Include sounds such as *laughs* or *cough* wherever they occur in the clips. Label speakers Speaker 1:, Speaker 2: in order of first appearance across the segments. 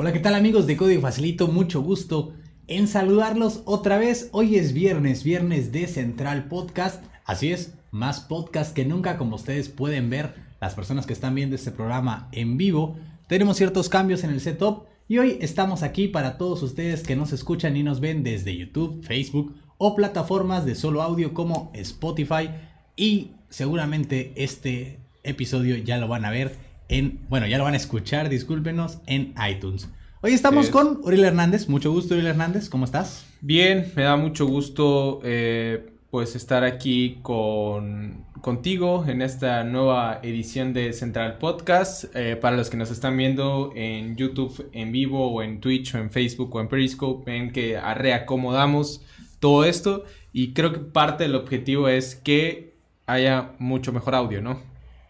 Speaker 1: Hola, ¿qué tal amigos de Código Facilito? Mucho gusto en saludarlos otra vez. Hoy es viernes, viernes de Central Podcast. Así es, más podcast que nunca, como ustedes pueden ver, las personas que están viendo este programa en vivo. Tenemos ciertos cambios en el setup y hoy estamos aquí para todos ustedes que nos escuchan y nos ven desde YouTube, Facebook o plataformas de solo audio como Spotify y seguramente este episodio ya lo van a ver en, bueno, ya lo van a escuchar, discúlpenos, en iTunes. Hoy estamos con Uriel Hernández, mucho gusto Uriel Hernández, ¿cómo estás?
Speaker 2: Bien, me da mucho gusto eh, pues estar aquí con, contigo en esta nueva edición de Central Podcast. Eh, para los que nos están viendo en YouTube en vivo o en Twitch o en Facebook o en Periscope, ven que reacomodamos todo esto y creo que parte del objetivo es que haya mucho mejor audio, ¿no?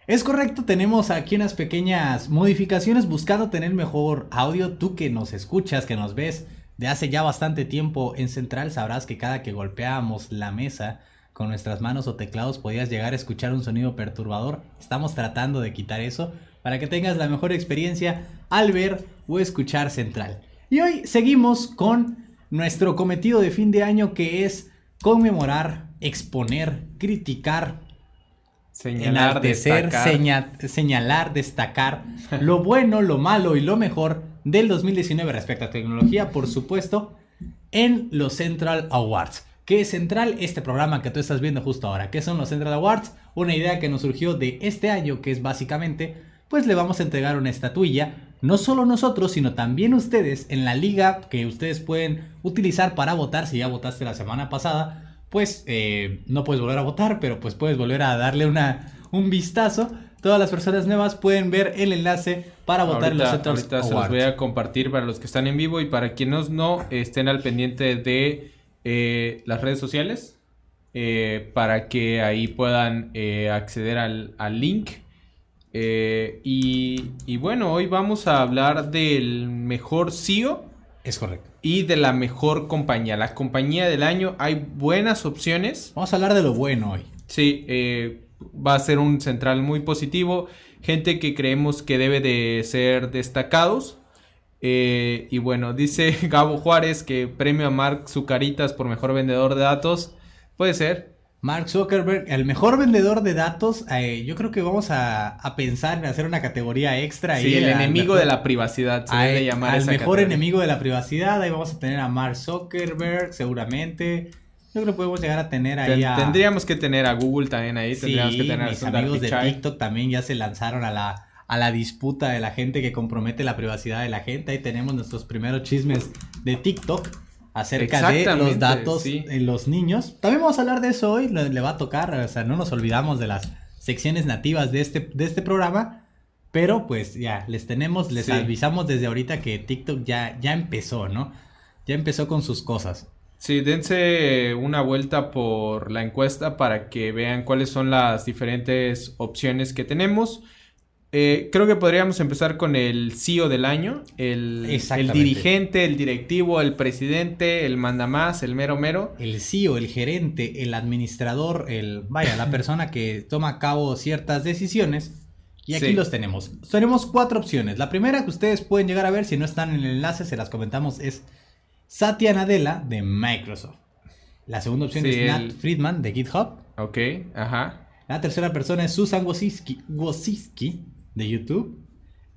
Speaker 1: Es correcto, tenemos aquí unas pequeñas modificaciones buscando tener mejor audio. Tú que nos escuchas, que nos ves de hace ya bastante tiempo en Central, sabrás que cada que golpeábamos la mesa con nuestras manos o teclados podías llegar a escuchar un sonido perturbador. Estamos tratando de quitar eso para que tengas la mejor experiencia al ver o escuchar Central. Y hoy seguimos con nuestro cometido de fin de año que es conmemorar, exponer, criticar, Señalar, destacar. señalar, destacar lo bueno, lo malo y lo mejor del 2019 respecto a tecnología, por supuesto, en los Central Awards. ¿Qué es Central? Este programa que tú estás viendo justo ahora. ¿Qué son los Central Awards? Una idea que nos surgió de este año, que es básicamente, pues le vamos a entregar una estatuilla, no solo nosotros, sino también ustedes en la liga que ustedes pueden utilizar para votar si ya votaste la semana pasada pues eh, no puedes volver a votar, pero pues puedes volver a darle una, un vistazo. Todas las personas nuevas pueden ver el enlace para votar en los
Speaker 2: otros Ahorita se los voy a compartir para los que están en vivo y para quienes no estén al pendiente de eh, las redes sociales. Eh, para que ahí puedan acceder al, al link. Y, y, bueno, hoy vamos a hablar del mejor CEO.
Speaker 1: Es correcto
Speaker 2: y de la mejor compañía. La compañía del año, hay buenas opciones.
Speaker 1: Vamos a hablar de lo bueno hoy.
Speaker 2: Sí, eh, va a ser un central muy positivo. Gente que creemos que debe de ser destacados. Eh, y bueno, dice *laughs* Gabo Juárez que premio a Mark Zucaritas por mejor vendedor de datos. Puede ser.
Speaker 1: Mark Zuckerberg, el mejor vendedor de datos. Eh, yo creo que vamos a, pensar en hacer una categoría extra.
Speaker 2: Sí, el enemigo de la privacidad.
Speaker 1: Se debe llamar al mejor enemigo de la privacidad. Ahí vamos a tener a Mark Zuckerberg, seguramente. Yo creo que podemos llegar a tener ahí a...
Speaker 2: Tendríamos que tener a Google también ahí. Tendríamos que tener
Speaker 1: mis amigos de TikTok también ya se lanzaron a la, a la disputa de la gente que compromete la privacidad de la gente. Ahí tenemos nuestros primeros chismes de TikTok acerca de los datos en los niños. También vamos a hablar de eso hoy, le, va a tocar, o sea, no nos olvidamos de las secciones nativas de este, de este programa, pero pues ya, les tenemos, les avisamos desde ahorita que TikTok ya, ya empezó, ¿no? Ya empezó con sus cosas.
Speaker 2: Sí, dense una vuelta por la encuesta para que vean cuáles son las diferentes opciones que tenemos. Eh, creo que podríamos empezar con el CEO del año, el, el, dirigente, el directivo, el presidente, el mandamás, el mero mero.
Speaker 1: El CEO, el gerente, el administrador, el vaya, la *laughs* persona que toma a cabo ciertas decisiones. Y aquí los tenemos. Tenemos cuatro opciones. La primera que ustedes pueden llegar a ver, si no están en el enlace, se las comentamos, es Satya Nadella de Microsoft. La segunda opción es Nat Friedman de GitHub.
Speaker 2: Ok, ajá.
Speaker 1: La tercera persona es Susan Wojcicki de YouTube.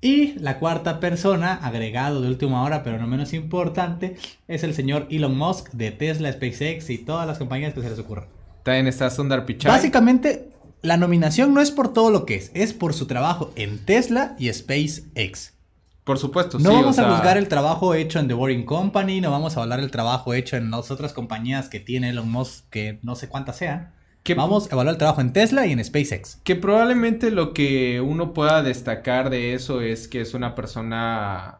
Speaker 1: Y la cuarta persona, agregado de última hora, pero no menos importante, es el señor Elon Musk de Tesla, SpaceX y todas las compañías que se les ocurran.
Speaker 2: También está Sundar Pichai.
Speaker 1: Básicamente, la nominación no es por todo lo que es, es por su trabajo en Tesla y SpaceX.
Speaker 2: Por supuesto,
Speaker 1: no vamos a juzgar el trabajo hecho en The Boring Company, no vamos a hablar del trabajo hecho en las otras compañías que tiene Elon Musk, que no sé cuántas sean. Vamos a evaluar el trabajo en Tesla y en SpaceX.
Speaker 2: Que probablemente lo que uno pueda destacar de eso es que es una persona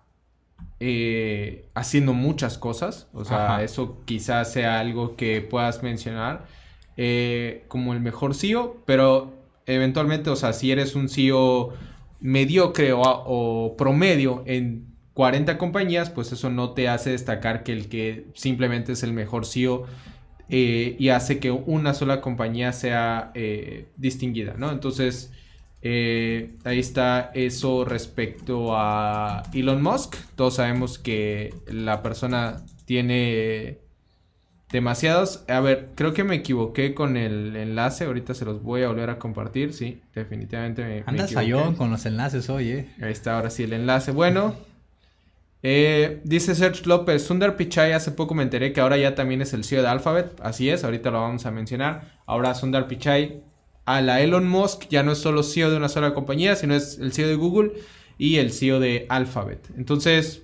Speaker 2: eh, haciendo muchas cosas. O sea, eso quizás sea algo que puedas mencionar eh, como el mejor CEO, pero eventualmente, o sea, si eres un CEO mediocre o promedio en 40 compañías, pues eso no te hace destacar que el que simplemente es el mejor CEO eh, y hace que una sola compañía sea eh, distinguida, ¿no? Entonces, Eh, ahí está eso respecto a Elon Musk. Todos sabemos que la persona tiene demasiados. A ver, creo que me equivoqué con el enlace. Ahorita se los voy a volver a compartir. Sí, definitivamente me,
Speaker 1: Andas fallón con los enlaces hoy, eh.
Speaker 2: Ahí está, ahora sí el enlace. Bueno, eh, dice Serge López, Sundar Pichai, hace poco me enteré que ahora ya también es el CEO de Alphabet. Así es, ahorita lo vamos a mencionar. Ahora Sundar Pichai a la Elon Musk ya no es solo CEO de una sola compañía, sino es el CEO de Google y el CEO de Alphabet. Entonces...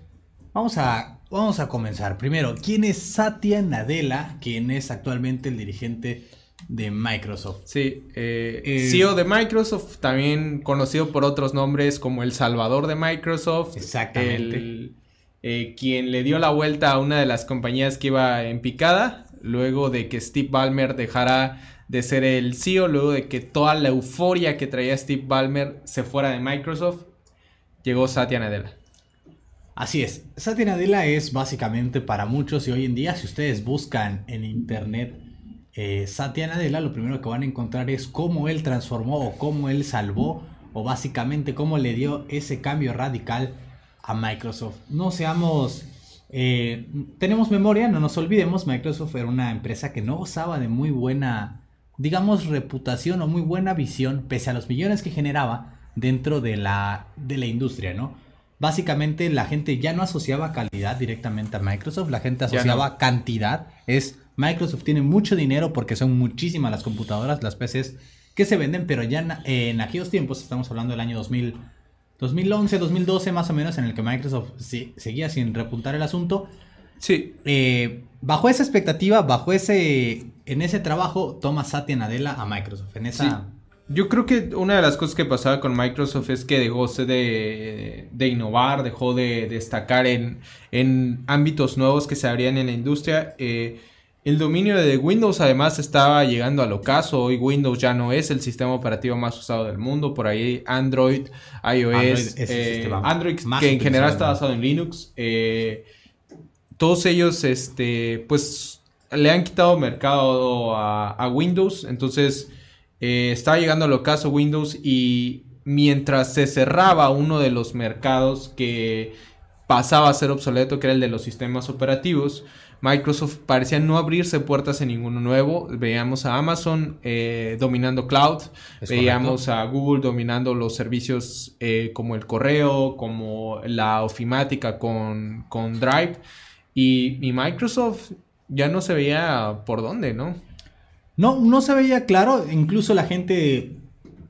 Speaker 1: Vamos a, vamos a comenzar. Primero, ¿quién es Satya Nadella, quien es actualmente el dirigente de Microsoft?
Speaker 2: Sí, eh, eh, CEO de Microsoft, también conocido por otros nombres como el Salvador de Microsoft.
Speaker 1: Exactamente.
Speaker 2: Eh, quien le dio la vuelta a una de las compañías que iba en picada, luego de que Steve Ballmer dejara de ser el CEO, luego de que toda la euforia que traía Steve Ballmer se fuera de Microsoft, llegó Satya Nadella.
Speaker 1: Así es, Satya Nadella es básicamente para muchos y hoy en día si ustedes buscan en internet eh, Satya Nadella, lo primero que van a encontrar es cómo él transformó o cómo él salvó o básicamente cómo le dio ese cambio radical a Microsoft. No seamos... Eh, tenemos memoria, no nos olvidemos, Microsoft era una empresa que no gozaba de muy buena digamos, reputación o muy buena visión, pese a los millones que generaba dentro de la, de la industria, ¿no? Básicamente la gente ya no asociaba calidad directamente a Microsoft, la gente asociaba cantidad. Es Microsoft tiene mucho dinero porque son muchísimas las computadoras, las PCs que se venden, pero ya en, aquellos tiempos, estamos hablando del año 2000, 2011, 2012 más o menos, en el que Microsoft seguía sin repuntar el asunto.
Speaker 2: Sí.
Speaker 1: Eh, bajo esa expectativa, bajo ese en ese trabajo toma Satya Nadella a Microsoft. En esa...
Speaker 2: Yo creo que una de las cosas que pasaba con Microsoft es que dejó de, de innovar, dejó de destacar en, en, ámbitos nuevos que se abrían en la industria. Eh, el dominio de Windows además estaba llegando al ocaso. Hoy Windows ya no es el sistema operativo más usado del mundo. Por ahí Android, iOS, Android, eh, que en general está basado en Linux. Eh, todos ellos, este, pues le han quitado mercado a, Windows, entonces eh, estaba llegando al ocaso Windows y mientras se cerraba uno de los mercados que pasaba a ser obsoleto, que era el de los sistemas operativos, Microsoft parecía no abrirse puertas en ninguno nuevo. Veíamos a Amazon eh, dominando cloud, veíamos a Google dominando los servicios eh, como el correo, como la ofimática con, con Drive. Y, y Microsoft ya no se veía por dónde, ¿no?
Speaker 1: No, no se veía claro, incluso la gente,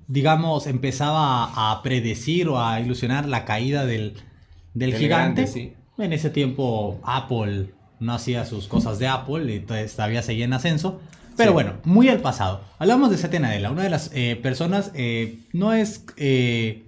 Speaker 1: digamos, empezaba a predecir o a ilusionar la caída del, del gigante. En ese tiempo Apple no hacía sus cosas de Apple y todavía seguía en ascenso. Pero bueno, muy al pasado. Hablamos de Satya Nadella, una de las eh, personas, eh, no es, eh,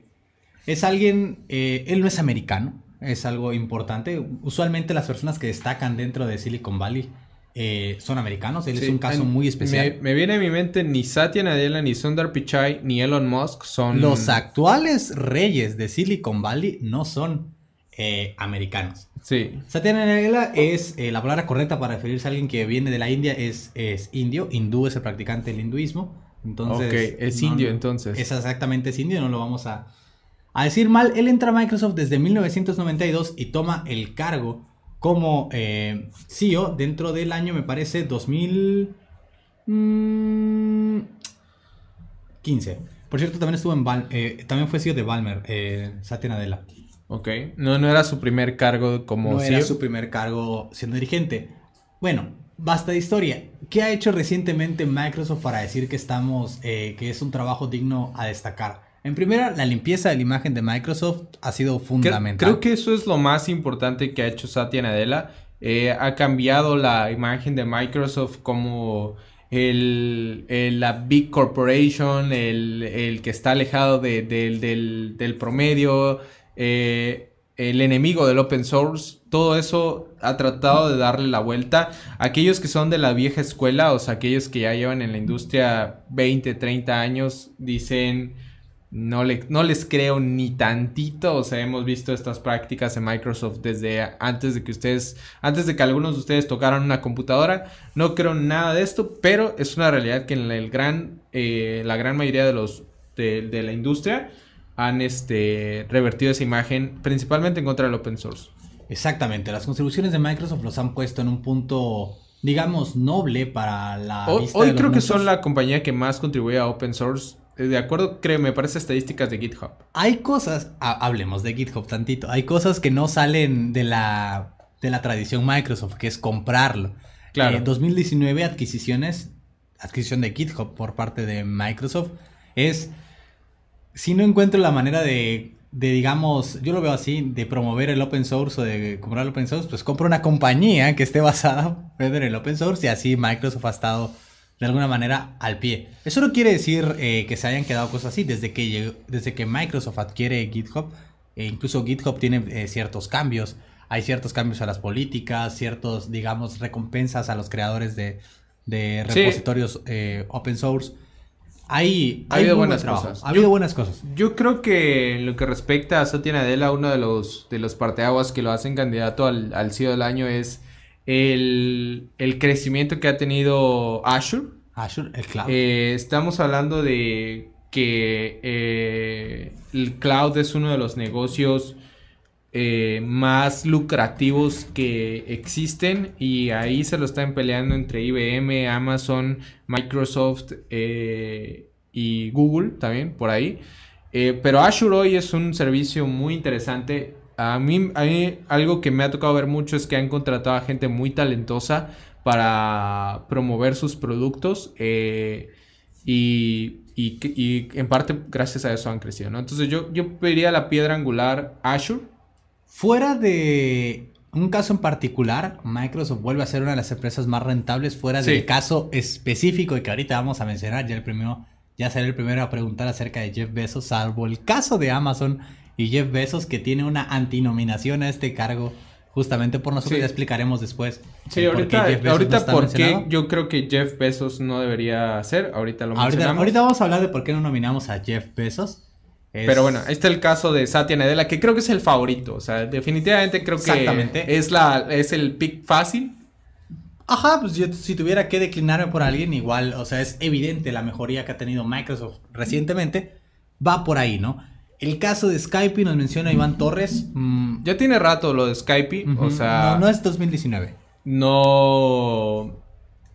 Speaker 1: es alguien, él no es americano, es algo importante. Usualmente las personas que destacan dentro de Silicon Valley eh, son americanos. Él es un caso muy especial.
Speaker 2: Me, viene a mi mente ni Satya Nadella, ni Sundar Pichai, ni Elon Musk son...
Speaker 1: Los actuales reyes de Silicon Valley no son eh, americanos.
Speaker 2: Sí.
Speaker 1: Satya Nadella es eh, la palabra correcta para referirse a alguien que viene de la India, es, es indio. Hindú es el practicante del hinduismo. Entonces,
Speaker 2: ok, es indio entonces.
Speaker 1: Es exactamente es indio, no lo vamos a a decir mal, él entra a Microsoft desde 1992 y toma el cargo como eh, CEO dentro del año, me parece, 2015. Mm, Por cierto, también estuvo en eh, también fue CEO de Balmer, eh, Satya Nadella.
Speaker 2: Ok, no, no era su primer cargo como
Speaker 1: no era e su primer cargo siendo dirigente. Bueno, basta de historia. ¿Qué ha hecho recientemente Microsoft para decir que estamos, que es un trabajo digno a destacar? En primera, la limpieza de la imagen de Microsoft ha sido fundamental.
Speaker 2: Creo, que eso es lo más importante que ha hecho Satya Nadella. Eh, ha cambiado la imagen de Microsoft como el, la big corporation, el, que está alejado del, promedio, eh, el enemigo del open source. Todo eso ha tratado de darle la vuelta. Aquellos que son de la vieja escuela, o sea, aquellos que ya llevan en la industria 20, 30 años, dicen no, no les creo ni tantito. O sea, hemos visto estas prácticas en Microsoft desde antes de que ustedes, antes de que algunos de ustedes tocaran una computadora. No creo nada de esto, pero es una realidad que en el gran, eh, la gran mayoría de los de, la industria han este, revertido esa imagen principalmente en contra del open source.
Speaker 1: Exactamente, las contribuciones de Microsoft los han puesto en un punto, digamos, noble para la...
Speaker 2: Hoy, hoy creo que son la compañía que más contribuye a open source. Eh, de acuerdo, creo, me parece estadísticas de GitHub.
Speaker 1: Hay cosas, hablemos de GitHub tantito, hay cosas que no salen de la, de la tradición Microsoft, que es comprarlo. Claro. En 2019 adquisiciones, adquisición de GitHub por parte de Microsoft, es, si no encuentro la manera de de, digamos, yo lo veo así, de promover el open source o de comprar el open source, pues compro una compañía que esté basada *laughs* en el open source y así Microsoft ha estado de alguna manera al pie. Eso no quiere decir eh, que se hayan quedado cosas así. Desde que, desde que Microsoft adquiere GitHub, e incluso GitHub tiene eh, ciertos cambios. Hay ciertos cambios a las políticas, ciertos, digamos, recompensas a los creadores de, repositorios eh, open source. Hay,
Speaker 2: ha habido buenas cosas.
Speaker 1: Ha habido buenas cosas.
Speaker 2: Yo creo que en lo que respecta a Satya uno de los, de los parteaguas que lo hacen candidato al, al CEO del año es el, crecimiento que ha tenido Azure.
Speaker 1: Azure, el cloud.
Speaker 2: Eh, estamos hablando de que eh, el cloud es uno de los negocios eh, más lucrativos que existen y ahí se lo están peleando entre IBM, Amazon, Microsoft eh, y Google también por ahí. Eh, pero Azure hoy es un servicio muy interesante. A mí, a algo que me ha tocado ver mucho es que han contratado a gente muy talentosa para promover sus productos y, y, en parte gracias a eso han crecido. Entonces yo, yo pediría la piedra angular Azure
Speaker 1: Fuera de un caso en particular, Microsoft vuelve a ser una de las empresas más rentables fuera del caso específico y que ahorita vamos a mencionar. Ya el primero, ya seré el primero a preguntar acerca de Jeff Bezos, salvo el caso de Amazon y Jeff Bezos que tiene una antinominación a este cargo. Justamente por nosotros ya explicaremos después.
Speaker 2: Sí, ahorita, por qué, ahorita por qué yo creo que Jeff Bezos no debería ser. Ahorita lo
Speaker 1: mencionamos. Ahorita vamos a hablar de por qué no nominamos a Jeff Bezos.
Speaker 2: Pero bueno, este es el caso de Satya Nadella, que creo que es el favorito. O sea, definitivamente creo que es, la, es el pick fácil.
Speaker 1: Ajá, pues yo si tuviera que declinarme por alguien, igual, o sea, es evidente la mejoría que ha tenido Microsoft recientemente. Va por ahí, ¿no? El caso de Skype nos menciona Iván Torres.
Speaker 2: Mm, ya tiene rato lo de Skype, o sea...
Speaker 1: No, no es 2019.
Speaker 2: No...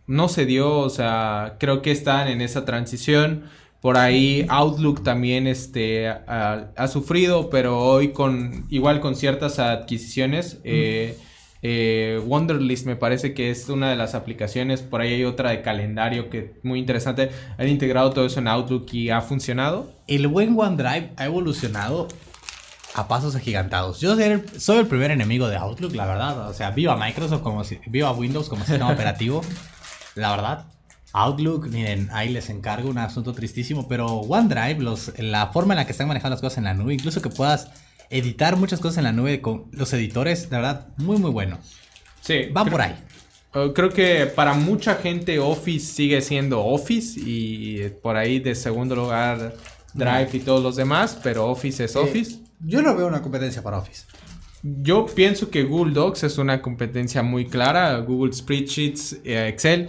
Speaker 2: No se dio, o sea, creo que están en esa transición. Por ahí Outlook también este, ha, sufrido, pero hoy con igual con ciertas adquisiciones. Eh, eh, Wonderlist me parece que es una de las aplicaciones. Por ahí hay otra de calendario que es muy interesante. Han integrado todo eso en Outlook y ha funcionado.
Speaker 1: El buen OneDrive ha evolucionado a pasos agigantados. Yo soy el, soy el primer enemigo de Outlook, la verdad. O sea, viva Microsoft como si, viva Windows como sistema *laughs* operativo. La verdad. Outlook, miren, ahí les encargo un asunto tristísimo, pero OneDrive, los, la forma en la que están manejando las cosas en la nube, incluso que puedas editar muchas cosas en la nube con los editores, de verdad, muy, muy bueno.
Speaker 2: Sí.
Speaker 1: Va por ahí.
Speaker 2: Uh, creo que para mucha gente Office sigue siendo Office y por ahí de segundo lugar Drive y todos los demás, pero Office es eh, Office.
Speaker 1: yo no veo una competencia para Office.
Speaker 2: Yo pienso que Google Docs es una competencia muy clara, Google Spreadsheets, eh, Excel.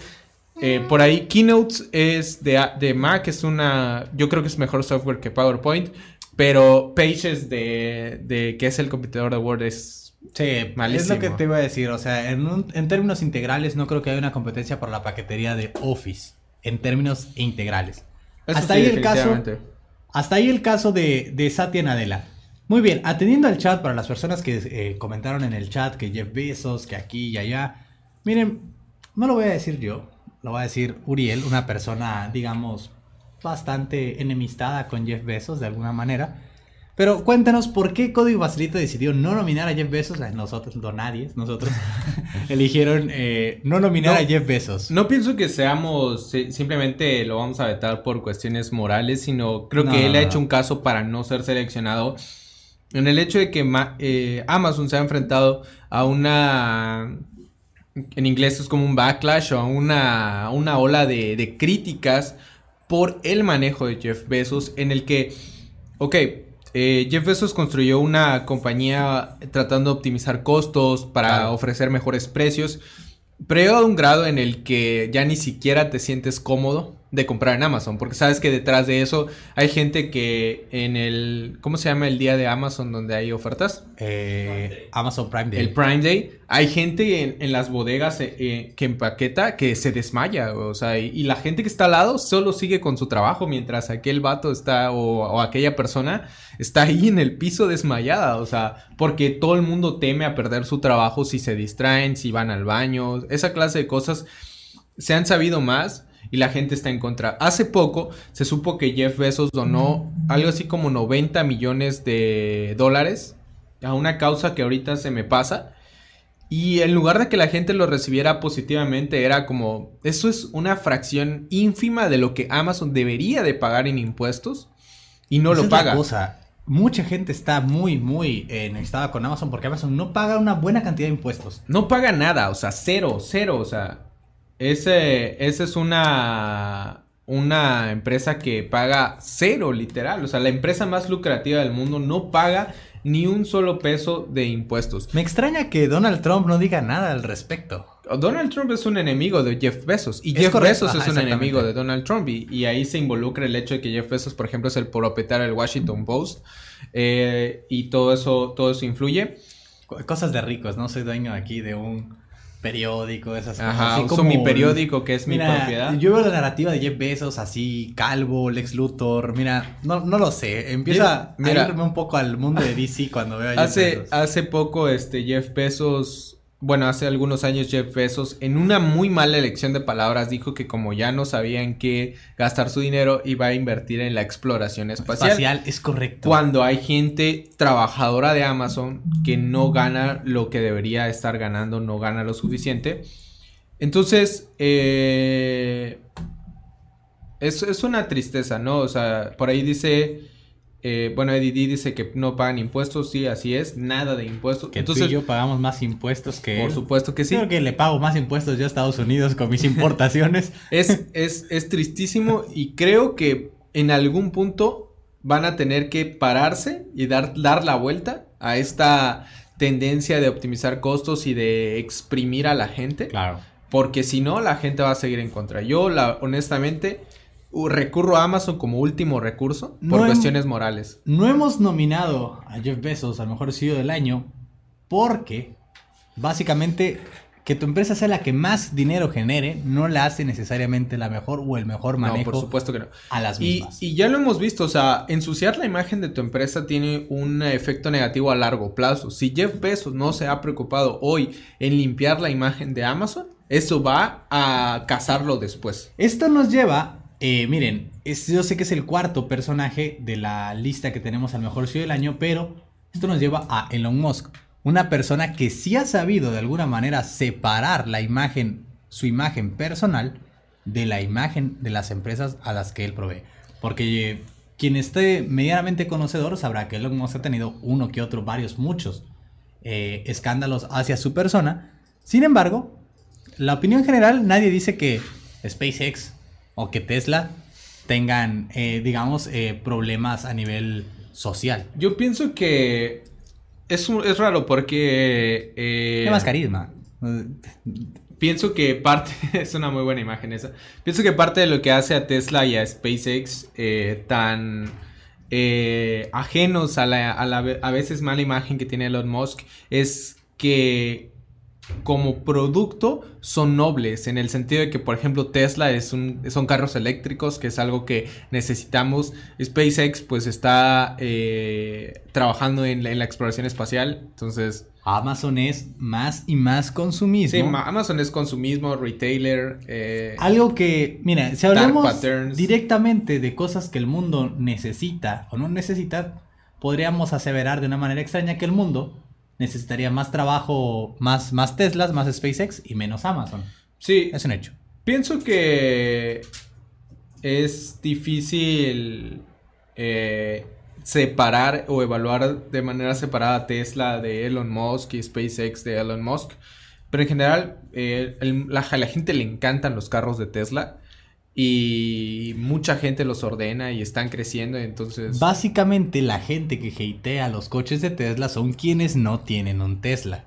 Speaker 2: Eh, por ahí, Keynote es de, de, Mac, es una. Yo creo que es mejor software que PowerPoint. Pero Pages de, de que es el competidor de Word es.
Speaker 1: Sí, malísimo. Es lo que te iba a decir. O sea, en, en términos integrales, no creo que haya una competencia por la paquetería de Office. En términos integrales. hasta ahí el caso. Hasta ahí el caso de, de Satya Nadella. Muy bien, atendiendo al chat para las personas que eh, comentaron en el chat que Jeff Bezos, que aquí y allá. Miren, no lo voy a decir yo, lo va a decir Uriel, una persona, digamos, bastante enemistada con Jeff Bezos de alguna manera. Pero cuéntanos por qué Código Facilito decidió no nominar a Jeff Bezos. Nosotros, no nadie, nosotros *laughs* eligieron eh, no nominar a Jeff Bezos.
Speaker 2: No pienso que seamos, simplemente lo vamos a vetar por cuestiones morales, sino creo que él ha hecho un caso para no ser seleccionado. En el hecho de que eh, Amazon se ha enfrentado a una en inglés es como un backlash o una, una ola de, críticas por el manejo de Jeff Bezos en el que, ok, eh, Jeff Bezos construyó una compañía tratando de optimizar costos para ofrecer mejores precios, pero llegado a un grado en el que ya ni siquiera te sientes cómodo de comprar en Amazon, porque sabes que detrás de eso hay gente que en el, ¿cómo se llama el día de Amazon donde hay ofertas?
Speaker 1: Eh, Amazon Prime Day.
Speaker 2: El Prime Day. Hay gente en, las bodegas eh, eh, que empaqueta que se desmaya, o sea, y, la gente que está al lado solo sigue con su trabajo mientras aquel vato está o, aquella persona está ahí en el piso desmayada, o sea, porque todo el mundo teme a perder su trabajo si se distraen, si van al baño, esa clase de cosas se han sabido más y la gente está en contra. Hace poco se supo que Jeff Bezos donó algo así como 90 millones de dólares a una causa que ahorita se me pasa. Y en lugar de que la gente lo recibiera positivamente, era como, eso es una fracción ínfima de lo que Amazon debería de pagar en impuestos y no lo paga.
Speaker 1: cosa. Mucha gente está muy, muy eh, necesitada con Amazon porque Amazon no paga una buena cantidad de impuestos.
Speaker 2: No paga nada, o sea, cero, cero, o sea, ese, esa es una, una empresa que paga cero, literal. O sea, la empresa más lucrativa del mundo no paga ni un solo peso de impuestos.
Speaker 1: Me extraña que Donald Trump no diga nada al respecto.
Speaker 2: Donald Trump es un enemigo de Jeff Bezos y Jeff Bezos es un enemigo de Donald Trump y, ahí se involucra el hecho de que Jeff Bezos, por ejemplo, es el propietario del Washington Post eh, y todo eso, todo eso influye.
Speaker 1: Cosas de ricos, no soy dueño aquí de un periódico, esas
Speaker 2: cosas. Ajá, uso mi periódico que es mi propiedad.
Speaker 1: Yo veo la narrativa de Jeff Bezos así, Calvo, Lex Luthor, mira, no, no lo sé, empieza a irme un poco al mundo de DC cuando veo a Jeff
Speaker 2: hace, Hace poco este Jeff Bezos bueno, hace algunos años Jeff Bezos, en una muy mala elección de palabras, dijo que como ya no sabía en qué gastar su dinero, iba a invertir en la exploración espacial. Espacial,
Speaker 1: es correcto.
Speaker 2: Cuando hay gente trabajadora de Amazon que no gana lo que debería estar ganando, no gana lo suficiente. Entonces, eh, es, es una tristeza, ¿no? O sea, por ahí dice eh, bueno, Eddie dice que no pagan impuestos, sí, así es, nada de impuestos.
Speaker 1: Que Entonces, tú y yo pagamos más impuestos que
Speaker 2: Por supuesto que sí.
Speaker 1: Creo que le pago más impuestos yo a Estados Unidos con mis importaciones. *laughs*
Speaker 2: es, es, es tristísimo y creo que en algún punto van a tener que pararse y dar, dar la vuelta a esta tendencia de optimizar costos y de exprimir a la gente.
Speaker 1: Claro.
Speaker 2: Porque si no, la gente va a seguir en contra. Yo, la, honestamente, recurro a Amazon como último recurso por cuestiones morales.
Speaker 1: No hemos nominado a Jeff Bezos al mejor CEO del año porque básicamente que tu empresa sea la que más dinero genere no la hace necesariamente la mejor o el mejor manejo.
Speaker 2: No, por supuesto que no.
Speaker 1: A las mismas.
Speaker 2: Y, ya lo hemos visto, o sea, ensuciar la imagen de tu empresa tiene un efecto negativo a largo plazo. Si Jeff Bezos no se ha preocupado hoy en limpiar la imagen de Amazon, eso va a cazarlo después.
Speaker 1: Esto nos lleva eh, miren, yo sé que es el cuarto personaje de la lista que tenemos al mejor CEO del año, pero esto nos lleva a Elon Musk, una persona que sí ha sabido de alguna manera separar la imagen, su imagen personal, de la imagen de las empresas a las que él provee. Porque eh, quien esté medianamente conocedor sabrá que Elon Musk ha tenido uno que otro, varios, muchos eh, escándalos hacia su persona. Sin embargo, la opinión general, nadie dice que SpaceX o que Tesla tengan, eh, digamos, eh, problemas a nivel social.
Speaker 2: Yo pienso que es, es raro porque...
Speaker 1: Eh, más carisma.
Speaker 2: Pienso que parte, *laughs* es una muy buena imagen esa, pienso que parte de lo que hace a Tesla y a SpaceX eh, tan ajenos a la, a la a veces mala imagen que tiene Elon Musk es que como producto son nobles, en el sentido de que, por ejemplo, Tesla es un, son carros eléctricos, que es algo que necesitamos. SpaceX, pues, está eh, trabajando en la, exploración espacial, entonces...
Speaker 1: Amazon es más y más consumismo.
Speaker 2: Sí, Amazon es consumismo, retailer. Eh,
Speaker 1: algo que, mira, si hablamos directamente de cosas que el mundo necesita o no necesita, podríamos aseverar de una manera extraña que el mundo necesitaría más trabajo, más, más Teslas, más SpaceX y menos Amazon.
Speaker 2: Sí.
Speaker 1: Es un hecho.
Speaker 2: Pienso que es difícil eh, separar o evaluar de manera separada Tesla de Elon Musk y SpaceX de Elon Musk. Pero en general, eh, la, a la gente le encantan los carros de Tesla y mucha gente los ordena y están creciendo, entonces...
Speaker 1: Básicamente la gente que hatea los coches de Tesla son quienes no tienen un Tesla,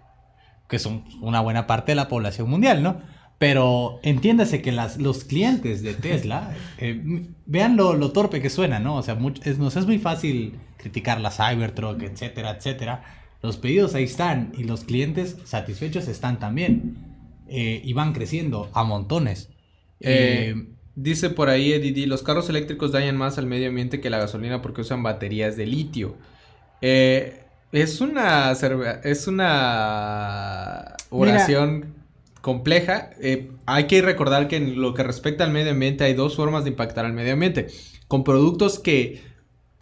Speaker 1: que son una buena parte de la población mundial, ¿no? Pero entiéndase que las, los clientes de Tesla, *laughs* eh, vean lo, torpe que suena, ¿no? O sea, es, nos es muy fácil criticar la Cybertruck, etcétera, etcétera. Los pedidos ahí están y los clientes satisfechos están también. Eh, y van creciendo a montones.
Speaker 2: Eh, dice por ahí Eddie, los carros eléctricos dañan más al medio ambiente que la gasolina porque usan baterías de litio. es una es una oración compleja. Eh, hay que recordar que en lo que respecta al medio ambiente hay dos formas de impactar al medio ambiente. Con productos que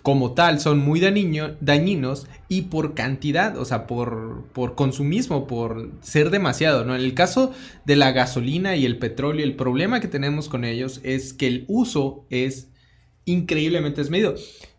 Speaker 2: como tal son muy dañinos y por cantidad, o sea, por, por consumismo, por ser demasiado, ¿no? En el caso de la gasolina y el petróleo, el problema que tenemos con ellos es que el uso es increíblemente desmedido.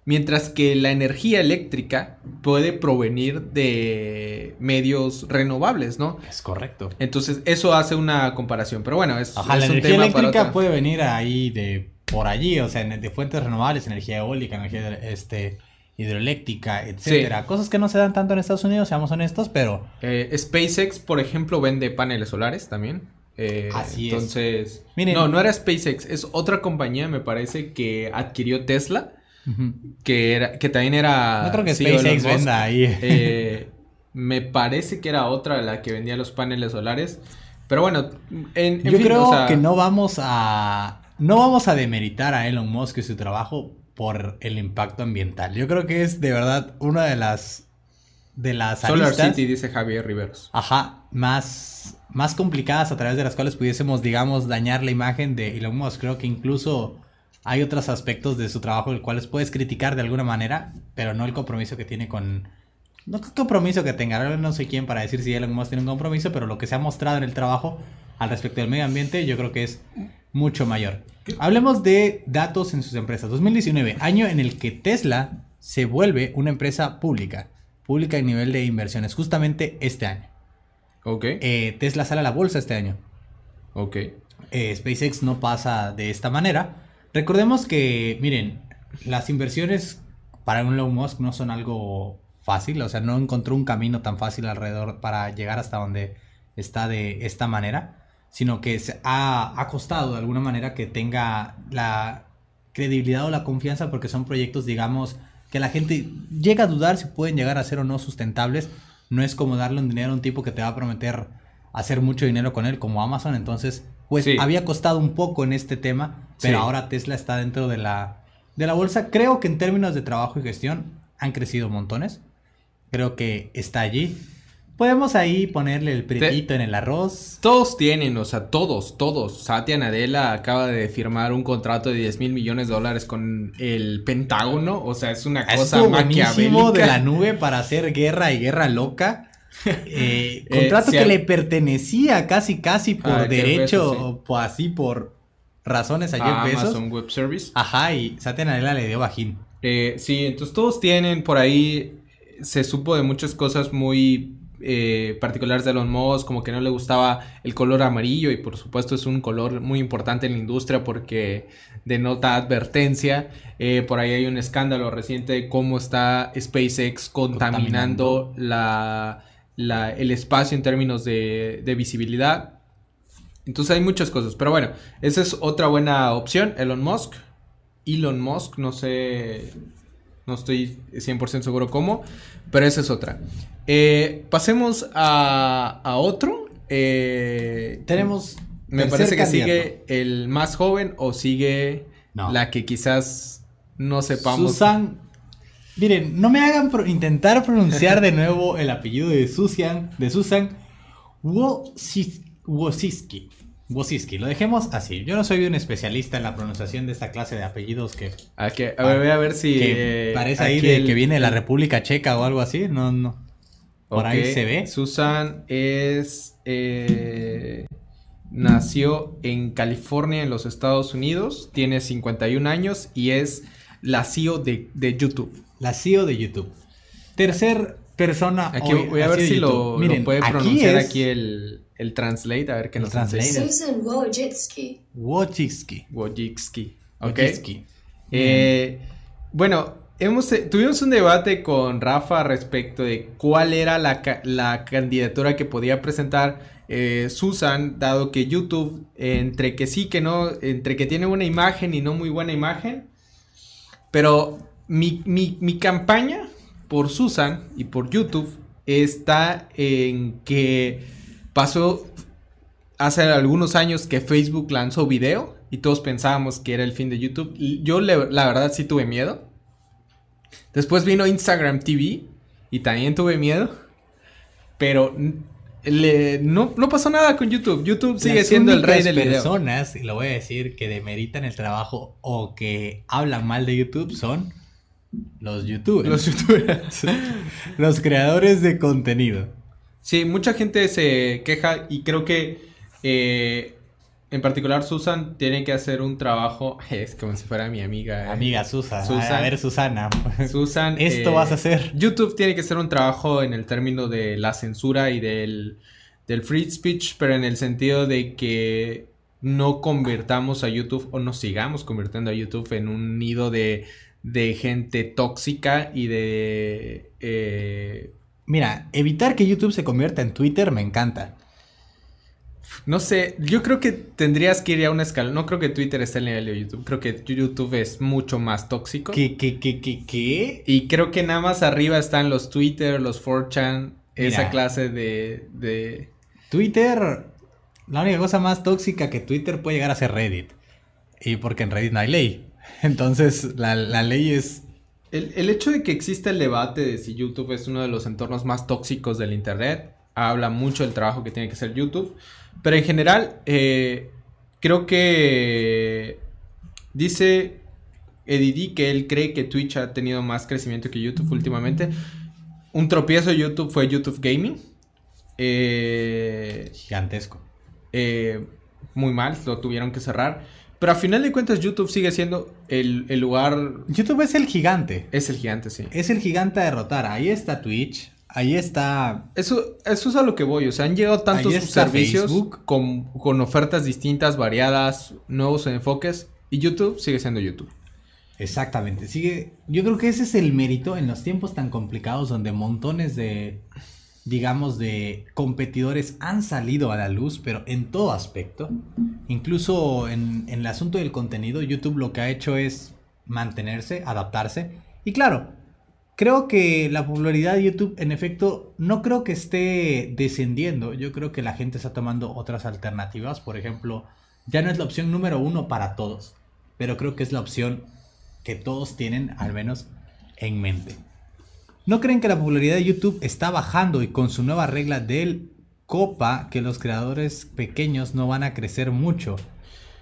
Speaker 2: Mientras que la energía eléctrica puede provenir de medios renovables, ¿no?
Speaker 1: Es correcto.
Speaker 2: Entonces, eso hace una comparación. Pero bueno, es,
Speaker 1: Ajá, la energía eléctrica puede venir ahí de por allí, o sea, de fuentes renovables, energía eólica, energía este, hidroeléctrica, etcétera. Cosas que no se dan tanto en Estados Unidos, seamos honestos, pero.
Speaker 2: Eh, SpaceX, por ejemplo, vende paneles solares también. Eh, Así entonces, Miren, no, no era SpaceX, es otra compañía, me parece, que adquirió Tesla que, era, que también era...
Speaker 1: No creo que SpaceX venda ahí.
Speaker 2: Eh, *laughs* me parece que era otra la que vendía los paneles solares. Pero bueno, en,
Speaker 1: yo creo que no vamos a... No vamos a demeritar a Elon Musk y su trabajo por el impacto ambiental. Yo creo que es de verdad una de las de las
Speaker 2: Solar City dice Javier Riveros.
Speaker 1: Ajá, más más complicadas a través de las cuales pudiésemos digamos dañar la imagen de Elon Musk. Creo que incluso hay otros aspectos de su trabajo el cuales puedes criticar de alguna manera, pero no el compromiso que tiene con... No el compromiso que tenga, no sé quién para decir si Elon Musk tiene un compromiso, pero lo que se ha mostrado en el trabajo al respecto del medio ambiente yo creo que es mucho mayor. Hablemos de datos en sus empresas. 2019, año en el que Tesla se vuelve una empresa pública, pública en nivel de inversiones, justamente este año.
Speaker 2: Ok.
Speaker 1: Eh, Tesla sale a la bolsa este año.
Speaker 2: Ok.
Speaker 1: Eh, SpaceX no pasa de esta manera. Recordemos que, miren, las inversiones para un Elon Musk no son algo fácil, o sea, no encontró un camino tan fácil alrededor para llegar hasta donde está de esta manera, sino que se ha, ha costado de alguna manera que tenga la credibilidad o la confianza porque son proyectos, digamos, que la gente llega a dudar si pueden llegar a ser o no sustentables. No es como darle un dinero a un tipo que te va a prometer hacer mucho dinero con él como Amazon, entonces pues había costado un poco en este tema, pero ahora Tesla está dentro de la, de la bolsa. Creo que en términos de trabajo y gestión han crecido montones. Creo que está allí. Podemos ahí ponerle el pretito en el arroz.
Speaker 2: Todos tienen, o sea, todos, todos. Satya Nadella acaba de firmar un contrato de 10 mil millones de dólares con el Pentágono. O sea, es una cosa maquiavélica.
Speaker 1: de la nube para hacer guerra y guerra loca. *laughs* Eh, eh, contrato que le pertenecía casi, casi por ah, derecho, o así por razones a Jeff Bezos.
Speaker 2: Amazon Web Service.
Speaker 1: Ajá, y Satya Nadella le dio bajín.
Speaker 2: Eh, sí, entonces todos tienen por ahí, se supo de muchas cosas muy particulares de Elon Musk, como que no le gustaba el color amarillo y por supuesto es un color muy importante en la industria porque denota advertencia. por ahí hay un escándalo reciente de cómo está SpaceX contaminando. la el espacio en términos de, visibilidad. Entonces hay muchas cosas. Pero bueno, esa es otra buena opción. Elon Musk. Elon Musk, no sé. No estoy 100% seguro cómo. Pero esa es otra. Eh, pasemos a, a otro. Eh,
Speaker 1: Tenemos.
Speaker 2: Me parece que sigue el más joven o sigue la que quizás no sepamos.
Speaker 1: Susan Miren, no me hagan intentar pronunciar de nuevo el apellido de Susan, de Susan Wosiski. Wosiski, lo dejemos así. Yo no soy un especialista en la pronunciación de esta clase de apellidos que.
Speaker 2: a ver, voy a ver si.
Speaker 1: Eh, parece ahí de que viene de la República Checa o algo así. No, no. Por ahí se ve.
Speaker 2: Susan es. Eh, nació en California, en los Estados Unidos. Tiene 51 años y es la CEO de, de YouTube.
Speaker 1: La CEO de YouTube. Tercer persona.
Speaker 2: Aquí voy a ver si lo, puede pronunciar aquí, el, el, translate, a ver qué nos translate.
Speaker 3: Susan Wojcicki.
Speaker 1: Wojcicki.
Speaker 2: Wojcicki. Ok. Eh, bueno, hemos, eh, tuvimos un debate con Rafa respecto de cuál era la, la candidatura que podía presentar eh, Susan, dado que YouTube, entre que sí, que no, entre que tiene buena imagen y no muy buena imagen. Pero mi, mi campaña por Susan y por YouTube está en que pasó hace algunos años que Facebook lanzó video y todos pensábamos que era el fin de YouTube. Yo la verdad sí tuve miedo. Después vino Instagram TV y también tuve miedo. Pero no, no, pasó nada con YouTube. YouTube sigue siendo el rey del video.
Speaker 1: personas, y lo voy a decir, que demeritan el trabajo o que hablan mal de YouTube son los youtubers.
Speaker 2: Los youtubers. *laughs*
Speaker 1: los creadores de contenido.
Speaker 2: Sí, mucha gente se queja y creo que eh, en particular Susan tiene que hacer un trabajo, *laughs* es como si fuera mi amiga.
Speaker 1: Eh. Amiga Susan. A ver Susana. *laughs*
Speaker 2: Susan.
Speaker 1: Esto vas a eh, hacer.
Speaker 2: YouTube tiene que hacer un trabajo en el término de la censura y del, del free speech, pero en el sentido de que no convirtamos a YouTube o nos sigamos convirtiendo a YouTube en un nido de, de gente tóxica y de...
Speaker 1: Mira, evitar que YouTube se convierta en Twitter me encanta.
Speaker 2: No sé, yo creo que tendrías que ir a una escala. No creo que Twitter esté al nivel de YouTube. Creo que YouTube es mucho más tóxico.
Speaker 1: ¿Qué, qué, qué, qué, qué?
Speaker 2: Y creo que nada más arriba están los Twitter, los 4chan, esa clase de, de...
Speaker 1: Twitter, la única cosa más tóxica que Twitter puede llegar a ser Reddit. Y porque en Reddit no hay ley. *laughs* Entonces, la, la ley es...
Speaker 2: El, el hecho de que exista el debate de si YouTube es uno de los entornos más tóxicos del Internet habla mucho del trabajo que tiene que hacer YouTube. Pero en general, eh, creo que dice Edidi que él cree que Twitch ha tenido más crecimiento que YouTube últimamente. Un tropiezo de YouTube fue YouTube Gaming.
Speaker 1: Eh, Gigantesco.
Speaker 2: Eh, muy mal, lo tuvieron que cerrar. Pero a final de cuentas, YouTube sigue siendo el, el, lugar.
Speaker 1: YouTube es el gigante.
Speaker 2: Es el gigante, sí.
Speaker 1: Es el gigante a derrotar. Ahí está Twitch. Ahí está.
Speaker 2: Eso, eso es a lo que voy. O sea, han llegado tantos servicios con, con, ofertas distintas, variadas, nuevos enfoques. Y YouTube sigue siendo YouTube.
Speaker 1: Exactamente. Sigue. Yo creo que ese es el mérito en los tiempos tan complicados donde montones de. Digamos, de competidores han salido a la luz, pero en todo aspecto. Incluso en, en el asunto del contenido, YouTube lo que ha hecho es mantenerse, adaptarse. Y claro, Creo que la popularidad de YouTube, en efecto, no creo que esté descendiendo. Yo creo que la gente está tomando otras alternativas. Por ejemplo, ya no es la opción número uno para todos, pero creo que es la opción que todos tienen, al menos en mente. ¿No creen que la popularidad de YouTube está bajando y con su nueva regla del copa que los creadores pequeños no van a crecer mucho?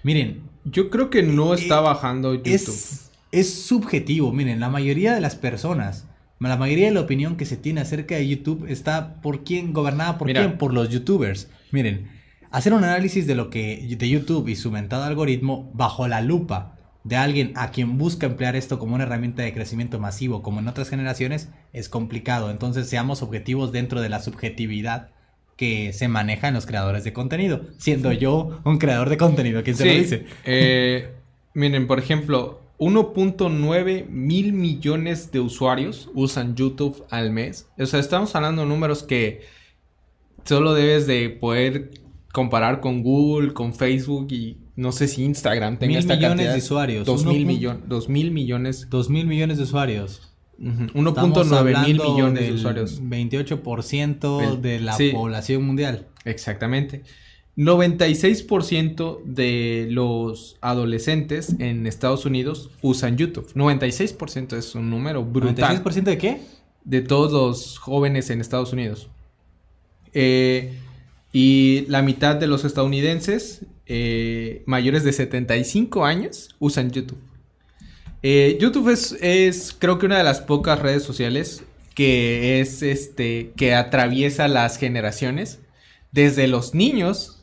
Speaker 1: Miren,
Speaker 2: yo creo que no está eh, bajando YouTube.
Speaker 1: Es, es subjetivo, miren, la mayoría de las personas la mayoría de la opinión que se tiene acerca de YouTube está por quién, gobernada por quién, por los youtubers. Miren, hacer un análisis de lo que de YouTube y su mentado algoritmo bajo la lupa de alguien a quien busca emplear esto como una herramienta de crecimiento masivo, como en otras generaciones, es complicado. Entonces seamos objetivos dentro de la subjetividad que se maneja en los creadores de contenido. Siendo yo un creador de contenido, ¿quién se lo dice?
Speaker 2: Eh, *laughs* miren, por ejemplo, 1.9 mil millones de usuarios usan YouTube al mes. O sea, estamos hablando de números que solo debes de poder comparar con Google, con Facebook y no sé si Instagram tenga
Speaker 1: mil millones de usuarios.
Speaker 2: 2 mil, millones. mil millones.
Speaker 1: 2 mil millones de usuarios.
Speaker 2: 1.9 mil millones de usuarios.
Speaker 1: 28% de la población mundial.
Speaker 2: Exactamente. 96% de los adolescentes en Estados Unidos usan YouTube. 96% es un número brutal.
Speaker 1: ¿96% de qué?
Speaker 2: De todos los jóvenes en Estados Unidos. Eh, y la mitad de los estadounidenses eh, mayores de 75 años usan YouTube. Eh, YouTube es, es, creo que una de las pocas redes sociales que es este que atraviesa las generaciones desde los niños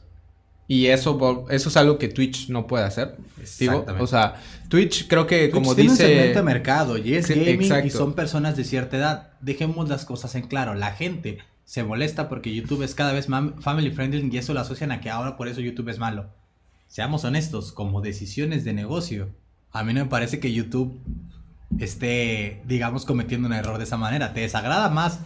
Speaker 2: y eso, eso es algo que Twitch no puede hacer. O sea, Twitch creo que como
Speaker 1: tiene
Speaker 2: dice...
Speaker 1: un segmento de mercado y es gaming y son personas de cierta edad. Dejemos las cosas en claro. La gente se molesta porque YouTube es cada vez más family friendly y eso lo asocian a que ahora por eso YouTube es malo. Seamos honestos, como decisiones de negocio, a mí no me parece que YouTube esté, digamos, cometiendo un error de esa manera. Te desagrada más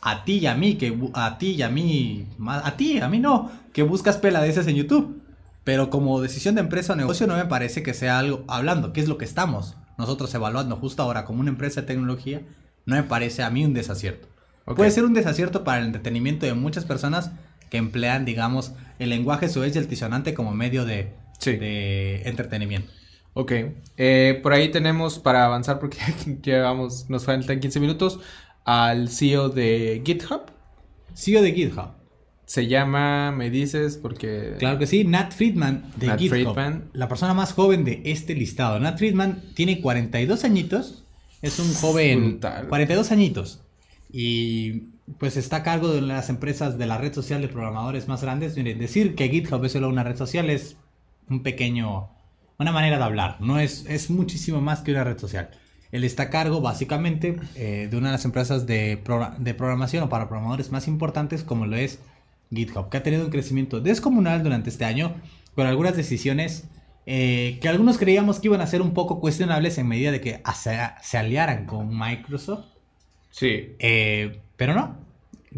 Speaker 1: a ti y a mí, que a ti y a mí, a ti, a mí no, que buscas peladeces en YouTube. Pero como decisión de empresa o negocio no me parece que sea algo hablando, que es lo que estamos nosotros evaluando justo ahora como una empresa de tecnología, no me parece a mí un desacierto. Puede ser un desacierto para el entretenimiento de muchas personas que emplean, digamos, el lenguaje suez y el tisonante como medio de, de entretenimiento.
Speaker 2: Ok, eh, por ahí tenemos para avanzar porque *laughs* llevamos, nos faltan 15 minutos, al CEO de GitHub.
Speaker 1: CEO de GitHub.
Speaker 2: Se llama, me dices, porque...
Speaker 1: Claro que sí, Nat Friedman de Nat GitHub. Friedman. La persona más joven de este listado. Nat Friedman tiene 42 añitos. Es un joven... 42 añitos. Y pues está a cargo de las empresas de la red social de programadores más grandes. decir que GitHub es solo una red social es un pequeño... Una manera de hablar. No es, es muchísimo más que una red social. Él está a cargo básicamente eh, de una de las empresas de, de programación o para programadores más importantes como lo es GitHub, que ha tenido un crecimiento descomunal durante este año, con algunas decisiones eh, que algunos creíamos que iban a ser un poco cuestionables en medida de que se, aliaran con Microsoft.
Speaker 2: Sí.
Speaker 1: Eh, pero no.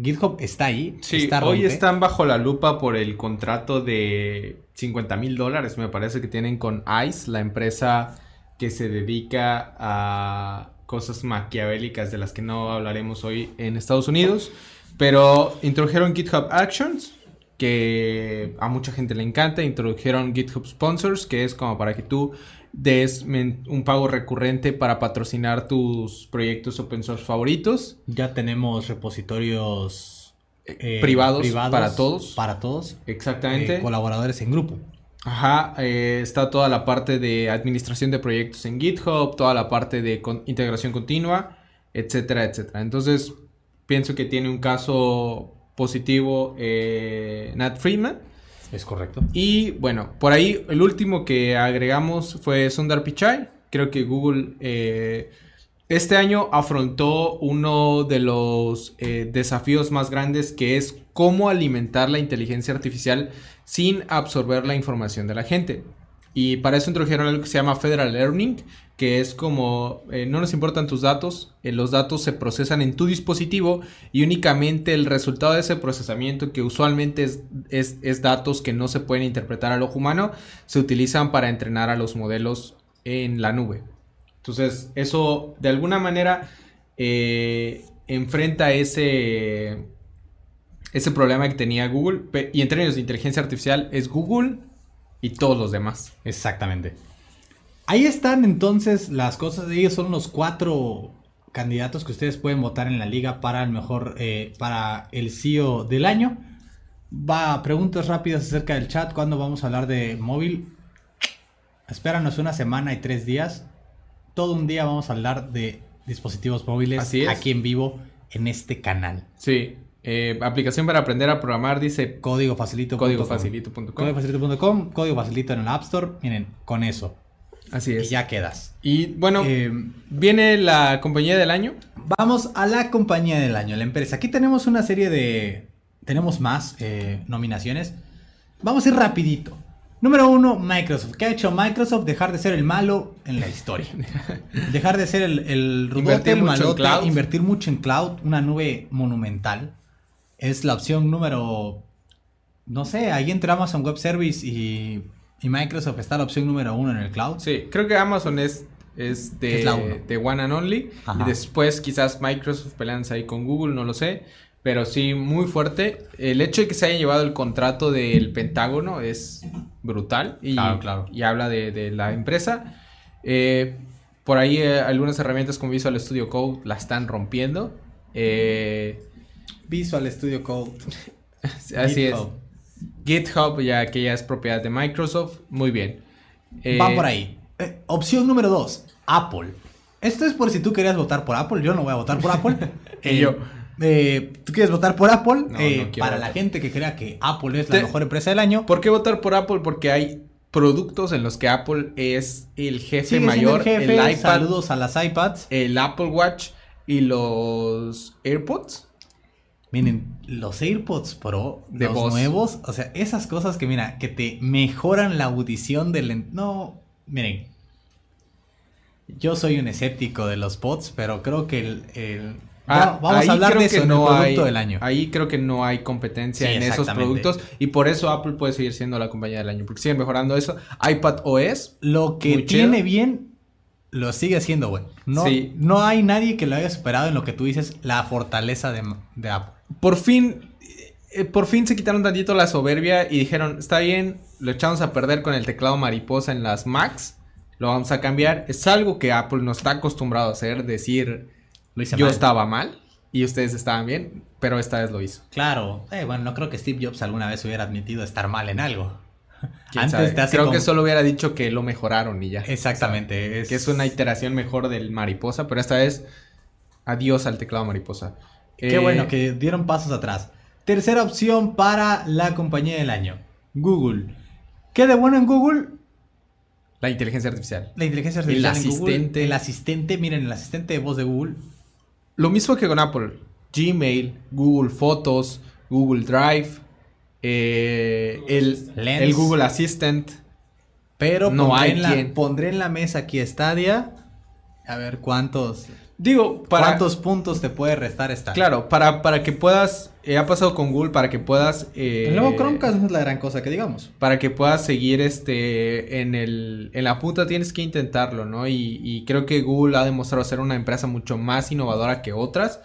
Speaker 1: GitHub está ahí.
Speaker 2: Sí, hoy están bajo la lupa por el contrato de 50 mil dólares, me parece que tienen con ICE, la empresa que se dedica a cosas maquiavélicas de las que no hablaremos hoy en Estados Unidos. Pero introdujeron GitHub Actions, que a mucha gente le encanta. Introdujeron GitHub Sponsors, que es como para que tú des un pago recurrente para patrocinar tus proyectos open source favoritos.
Speaker 1: Ya tenemos repositorios
Speaker 2: eh, privados, para todos.
Speaker 1: Para todos.
Speaker 2: Exactamente.
Speaker 1: Eh, colaboradores en grupo.
Speaker 2: Ajá, eh, está toda la parte de administración de proyectos en GitHub, toda la parte de integración continua, etcétera, etcétera. Entonces, pienso que tiene un caso positivo eh, Nat Friedman.
Speaker 1: Es correcto.
Speaker 2: Y bueno, por ahí el último que agregamos fue Sundar Pichai. Creo que Google eh, este año afrontó uno de los eh, desafíos más grandes que es cómo alimentar la inteligencia artificial sin absorber la información de la gente. Y para eso introdujeron algo que se llama Federal Learning, que es como eh, no nos importan tus datos, eh, los datos se procesan en tu dispositivo y únicamente el resultado de ese procesamiento, que usualmente es, es, datos que no se pueden interpretar al ojo humano, se utilizan para entrenar a los modelos en la nube. Entonces, eso de alguna manera eh, enfrenta ese, ese problema que tenía Google. Y en términos de inteligencia artificial, es Google y todos los demás.
Speaker 1: Exactamente. Ahí están entonces las cosas. Ellos son los cuatro candidatos que ustedes pueden votar en la liga para el mejor, eh, para el CEO del año. Va preguntas rápidas acerca del chat. ¿Cuándo vamos a hablar de móvil? Espéranos una semana y tres días. Todo un día vamos a hablar de dispositivos móviles aquí en vivo en este canal.
Speaker 2: Sí, eh, aplicación para aprender a programar, dice
Speaker 1: código facilito.
Speaker 2: Código facilito.com.
Speaker 1: Código facilito.com, código facilito en el App Store. Miren, con eso.
Speaker 2: Así es.
Speaker 1: Y ya quedas.
Speaker 2: Y bueno, eh, viene la compañía del año.
Speaker 1: Vamos a la compañía del año, la empresa. Aquí tenemos una serie de. Tenemos más eh, nominaciones. Vamos a ir rapidito. Número uno, Microsoft. ¿Qué ha hecho Microsoft? Dejar de ser el malo en la historia. *laughs* Dejar de ser el, el
Speaker 2: invertir mucho en
Speaker 1: invertir mucho en cloud, una nube monumental es la opción número. No sé, ahí entre Amazon Web Service y, Microsoft está la opción número uno en el cloud.
Speaker 2: Sí, creo que Amazon es, es de, de One and Only. Y después quizás Microsoft peleándose ahí con Google, no lo sé. Pero sí, muy fuerte. El hecho de que se haya llevado el contrato del Pentágono es brutal. Y,
Speaker 1: claro,
Speaker 2: y habla de, la empresa. Eh, por ahí eh, algunas herramientas como Visual Studio Code la están rompiendo. Eh,
Speaker 1: Visual Studio Code. *laughs*
Speaker 2: Así es. GitHub, ya que ya es propiedad de Microsoft. Muy bien.
Speaker 1: Eh, Van por ahí. Eh, opción número 2. Apple. Esto es por si tú querías votar por Apple. Yo no voy a votar por Apple. *laughs*
Speaker 2: y yo.
Speaker 1: Eh, ¿Tú quieres votar por Apple? para la gente que crea que Apple es la mejor empresa del año.
Speaker 2: ¿Por qué votar por Apple? Porque hay productos en los que Apple es el jefe mayor.
Speaker 1: El, el iPad. Saludos a las iPads.
Speaker 2: El Apple Watch y los AirPods.
Speaker 1: Miren, los AirPods Pro, de los nuevos, o sea, esas cosas que, mira, que te mejoran la audición del... No, miren. Yo soy un escéptico de los bots, pero creo que el...
Speaker 2: Ah, vamos a hablar de eso no el producto del año. Ahí creo que no hay competencia en esos productos y por eso Apple puede seguir siendo la compañía del año, porque siguen mejorando eso. iPad OS.
Speaker 1: Lo que tiene bien lo sigue haciendo, güey. No, no hay nadie que lo haya superado en lo que tú dices, la fortaleza de, Apple.
Speaker 2: Por fin, eh, por fin se quitaron tantito la soberbia y dijeron, está bien, lo echamos a perder con el teclado mariposa en las Macs, lo vamos a cambiar. Es algo que Apple no está acostumbrado a hacer, decir, yo estaba mal y ustedes estaban bien, pero esta vez lo hizo.
Speaker 1: Claro, eh, bueno, no creo que Steve Jobs alguna vez hubiera admitido estar mal en algo. *laughs*
Speaker 2: Antes Creo que solo hubiera dicho que lo mejoraron y ya.
Speaker 1: Exactamente.
Speaker 2: Que es una iteración mejor del mariposa, pero esta vez adiós al teclado mariposa.
Speaker 1: Qué bueno eh, que dieron pasos atrás. Tercera opción para la compañía del año. Google. ¿Qué de bueno en Google?
Speaker 2: La inteligencia artificial.
Speaker 1: La inteligencia artificial. El asistente. el asistente, miren, el asistente de voz de Google.
Speaker 2: Lo mismo que con Apple. Gmail, Google Fotos, Google Drive, eh, el, el, Google Assistant.
Speaker 1: Pero no hay en la, pondré en la mesa aquí Stadia. A ver cuántos.
Speaker 2: Digo,
Speaker 1: para, ¿cuántos puntos te puede restar Stadia?
Speaker 2: Claro, para, para que puedas. Eh, ha pasado con Google para que puedas.
Speaker 1: Eh, el nuevo Chromecast no es la gran cosa que digamos.
Speaker 2: Para que puedas seguir este en el en la punta tienes que intentarlo, ¿no? Y, y creo que Google ha demostrado ser una empresa mucho más innovadora que otras.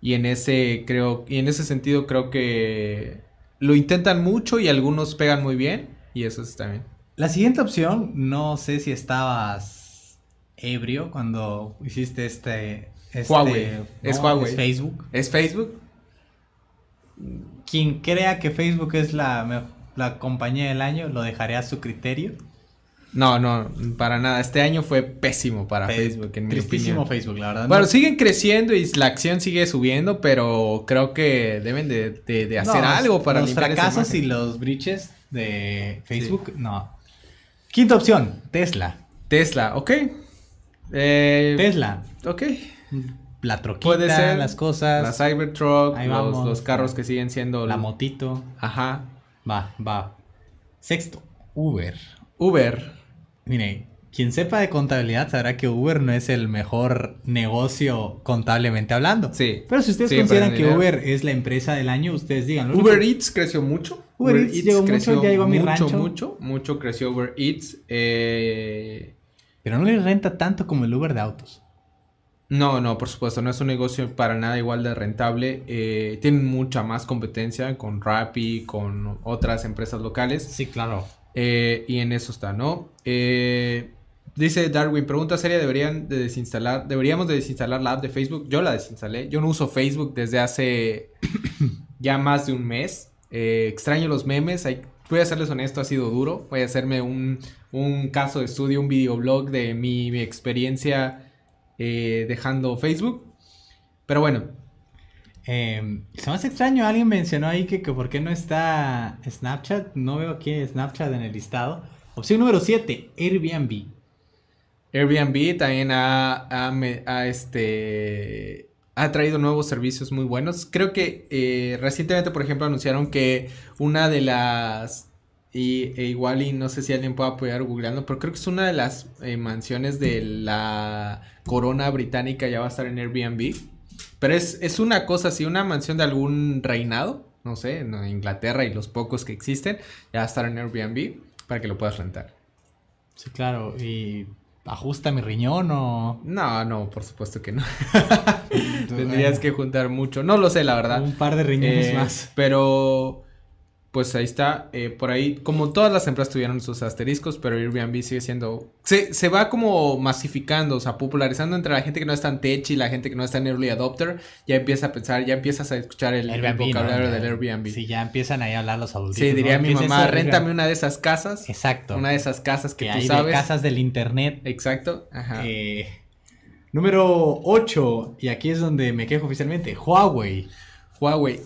Speaker 2: Y en ese creo y en ese sentido creo que lo intentan mucho y algunos pegan muy bien. Y eso está bien.
Speaker 1: La siguiente opción, no sé si estabas ebrio cuando hiciste este. este
Speaker 2: Huawei. es Huawei.
Speaker 1: Es Facebook.
Speaker 2: Es Facebook.
Speaker 1: Quien crea que Facebook es la, la compañía del año, lo dejaré a su criterio.
Speaker 2: No, no, para nada. Este año fue pésimo para Facebook,
Speaker 1: en mi opinión. Facebook, la verdad.
Speaker 2: Bueno, siguen creciendo y la acción sigue subiendo, pero creo que deben de, hacer algo para
Speaker 1: los fracasos y los breaches de Facebook, no. Quinta opción, Tesla.
Speaker 2: Tesla, ok.
Speaker 1: Eh, Tesla.
Speaker 2: Ok.
Speaker 1: La troquita, Puede ser, las cosas.
Speaker 2: La Cybertruck, los, los carros que siguen siendo...
Speaker 1: La motito.
Speaker 2: Ajá.
Speaker 1: Va, va. Sexto, Uber.
Speaker 2: Uber.
Speaker 1: Mire, quien sepa de contabilidad sabrá que Uber no es el mejor negocio contablemente hablando.
Speaker 2: Sí.
Speaker 1: Pero si ustedes consideran que Uber es la empresa del año, ustedes digan.
Speaker 2: Uber Eats creció mucho.
Speaker 1: Uber, Eats, llegó mucho, ya llegó a mi rancho.
Speaker 2: Mucho, mucho, mucho creció Uber Eats. Eh...
Speaker 1: Pero no le renta tanto como el Uber de autos.
Speaker 2: No, no, por supuesto, no es un negocio para nada igual de rentable. Eh, tienen mucha más competencia con Rappi, con otras empresas locales.
Speaker 1: Sí, claro.
Speaker 2: Eh, y en eso está, ¿no? Eh, dice Darwin, pregunta seria, ¿deberían de desinstalar, deberíamos de desinstalar la app de Facebook? Yo la desinstalé, yo no uso Facebook desde hace *coughs* ya más de un mes. Eh, extraño los memes, voy a serles honesto, ha sido duro. Voy a hacerme un, caso de estudio, un videoblog de mi, mi experiencia dejando Facebook. Pero bueno,
Speaker 1: eh, se me hace extraño, alguien mencionó ahí que, que por qué no está Snapchat. No veo aquí Snapchat en el listado. Opción número 7, Airbnb.
Speaker 2: Airbnb también ha, este, ha traído nuevos servicios muy buenos. Creo que eh, recientemente, por ejemplo, anunciaron que una de las... Y, e igual y no sé si alguien puede apoyar googleando, pero creo que es una de las eh, mansiones de la corona británica ya va a estar en Airbnb. Pero es, una cosa así, una mansión de algún reinado, no sé, en Inglaterra y los pocos que existen, ya va a estar en Airbnb para que lo puedas rentar.
Speaker 1: Sí, claro, y ajusta mi riñón o...
Speaker 2: No, no, por supuesto que no. *laughs* Tendrías que juntar mucho. No lo sé, la verdad.
Speaker 1: Un par de riñones eh, más.
Speaker 2: Pero pues ahí está, eh, por ahí, como todas las empresas tuvieron sus asteriscos, pero Airbnb sigue siendo, se, se va como masificando, o sea, popularizando entre la gente que no está en tech y la gente que no está en early adopter, ya empieza a pensar, ya empiezas a escuchar el, vocabulario del Airbnb.
Speaker 1: Sí, ya empiezan ahí a hablar los adultos.
Speaker 2: Sí, diría mi mamá, réntame una de esas casas.
Speaker 1: Exacto.
Speaker 2: Una de esas casas que, tú
Speaker 1: hay
Speaker 2: sabes.
Speaker 1: De casas del internet.
Speaker 2: Exacto. Ajá.
Speaker 1: Eh, número 8, y aquí es donde me quejo oficialmente, Huawei.
Speaker 2: Huawei.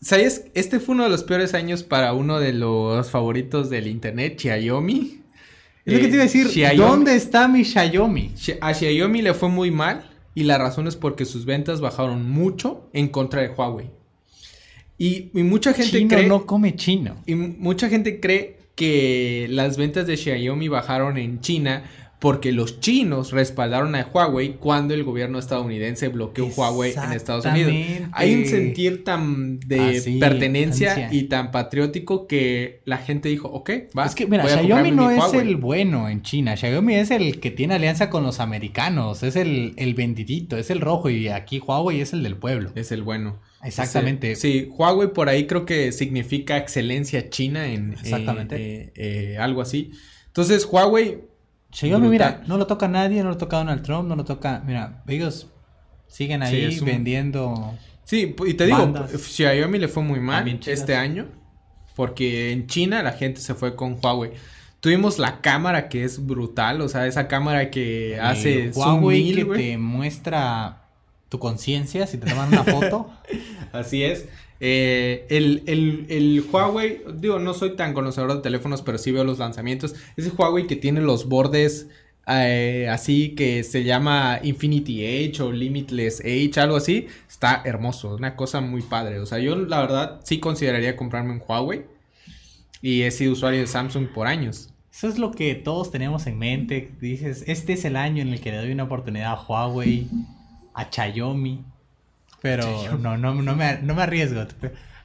Speaker 2: ¿Sabes? Este fue uno de los peores años para uno de los favoritos del internet, Xiaomi.
Speaker 1: Es lo que te iba a decir. ¿Dónde está mi Xiaomi?
Speaker 2: A Xiaomi le fue muy mal y la razón es porque sus ventas bajaron mucho en contra de Huawei. Y, mucha gente
Speaker 1: chino cree. no come chino.
Speaker 2: Y mucha gente cree que las ventas de Xiaomi bajaron en China porque los chinos respaldaron a Huawei cuando el gobierno estadounidense bloqueó Huawei en Estados Unidos. Hay un sentir tan de ah, pertenencia y tan patriótico que la gente dijo, ok,
Speaker 1: va. Es que mira, Xiaomi no es el bueno en China, Xiaomi es el que tiene alianza con los americanos, es el, el vendidito, es el rojo y aquí Huawei es el del pueblo.
Speaker 2: Es el bueno.
Speaker 1: Exactamente.
Speaker 2: sí, Huawei por ahí creo que significa excelencia china en... Exactamente. Eh, eh, algo así. Entonces Huawei
Speaker 1: Xiaomi, mira, no lo toca nadie, no lo toca Donald Trump, no lo toca. Mira, ellos siguen ahí vendiendo.
Speaker 2: Sí, y te digo, Xiaomi le fue muy mal este año. Porque en China la gente se fue con Huawei. Tuvimos la cámara que es brutal, o sea, esa cámara que hace
Speaker 1: Huawei que te muestra tu conciencia si te toman una foto. *laughs*
Speaker 2: Así es. Eh, el, el, Huawei, digo, no soy tan conocedor de teléfonos, pero sí veo los lanzamientos. Ese Huawei que tiene los bordes eh, así que se llama Infinity Edge o Limitless Edge, algo así, está hermoso, una cosa muy padre. O sea, yo la verdad sí consideraría comprarme un Huawei y he sido usuario de Samsung por años.
Speaker 1: Eso es lo que todos tenemos en mente. Dices, este es el año en el que le doy una oportunidad a Huawei, a Xiaomi. Pero no, no, no, me, no me arriesgo.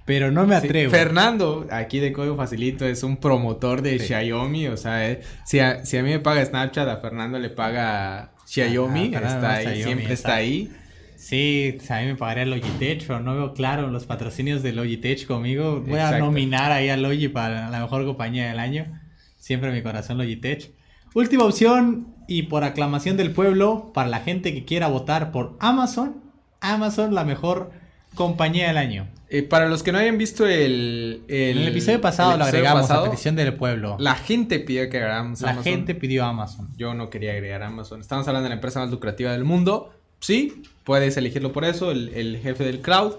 Speaker 1: Pero no me atrevo.
Speaker 2: Fernando, aquí de Código Facilito, es un promotor de Xiaomi. O sea, eh, si, a, si, a, mí me paga Snapchat, a Fernando le paga Xiaomi. está ahí, siempre está, ahí.
Speaker 1: Sí, a mí me pagaría Logitech, pero no veo claro los patrocinios de Logitech conmigo. Voy a nominar ahí a Logi para la mejor compañía del año. Siempre mi corazón Logitech. Última opción y por aclamación del pueblo, para la gente que quiera votar por Amazon, Amazon la mejor compañía del año.
Speaker 2: Eh, para los que no hayan visto el...
Speaker 1: El, el episodio pasado lo agregamos a petición del pueblo.
Speaker 2: La gente pidió que agregáramos
Speaker 1: La gente pidió Amazon.
Speaker 2: Yo no quería agregar Amazon. Estamos hablando de la empresa más lucrativa del mundo. Sí, puedes elegirlo por eso, el, el jefe del cloud.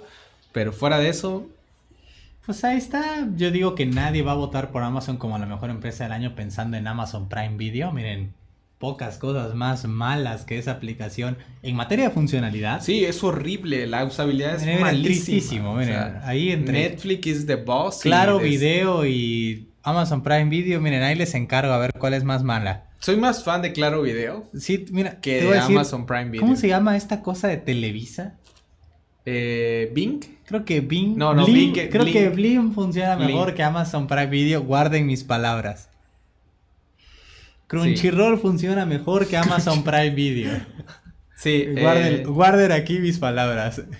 Speaker 2: Pero fuera de eso...
Speaker 1: Pues ahí está. Yo digo que nadie va a votar por Amazon como la mejor empresa del año pensando en Amazon Prime Video. Miren, pocas cosas más malas que esa aplicación en materia de funcionalidad.
Speaker 2: Sí, es horrible, la usabilidad es malísimo.
Speaker 1: ahí entre
Speaker 2: Netflix is the boss.
Speaker 1: Claro Video y Amazon Prime Video, miren, ahí les encargo a ver cuál es más mala.
Speaker 2: Soy más fan de Claro Video.
Speaker 1: Sí, mira,
Speaker 2: que de Amazon Prime Video.
Speaker 1: ¿Cómo se llama esta cosa de Televisa?
Speaker 2: Eh, Bing.
Speaker 1: Creo que Bing.
Speaker 2: No, no, Bing,
Speaker 1: creo que Bling funciona mejor que Amazon Prime Video. Guarden mis palabras. Crunchyroll funciona mejor que Amazon Prime Video. *laughs*
Speaker 2: Sí,
Speaker 1: guarden, eh, guarden aquí mis palabras. *laughs*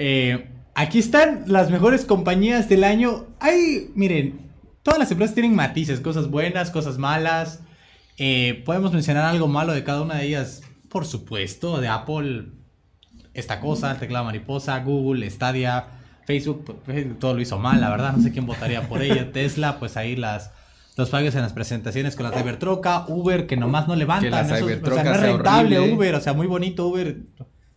Speaker 1: Eh, aquí están las mejores compañías del año. Hay, miren, todas las empresas tienen matices, cosas buenas, cosas malas. Eh, podemos mencionar algo malo de cada una de ellas, por supuesto, de Apple, esta cosa, el teclado mariposa, Google, Stadia, Facebook, pues, todo lo hizo mal, la verdad, no sé quién votaría por ella, *laughs* Tesla, pues ahí las los fallos en las presentaciones con la Cybertroca, Uber que nomás no levantan. o sea, no es rentable Uber, o sea, muy bonito Uber,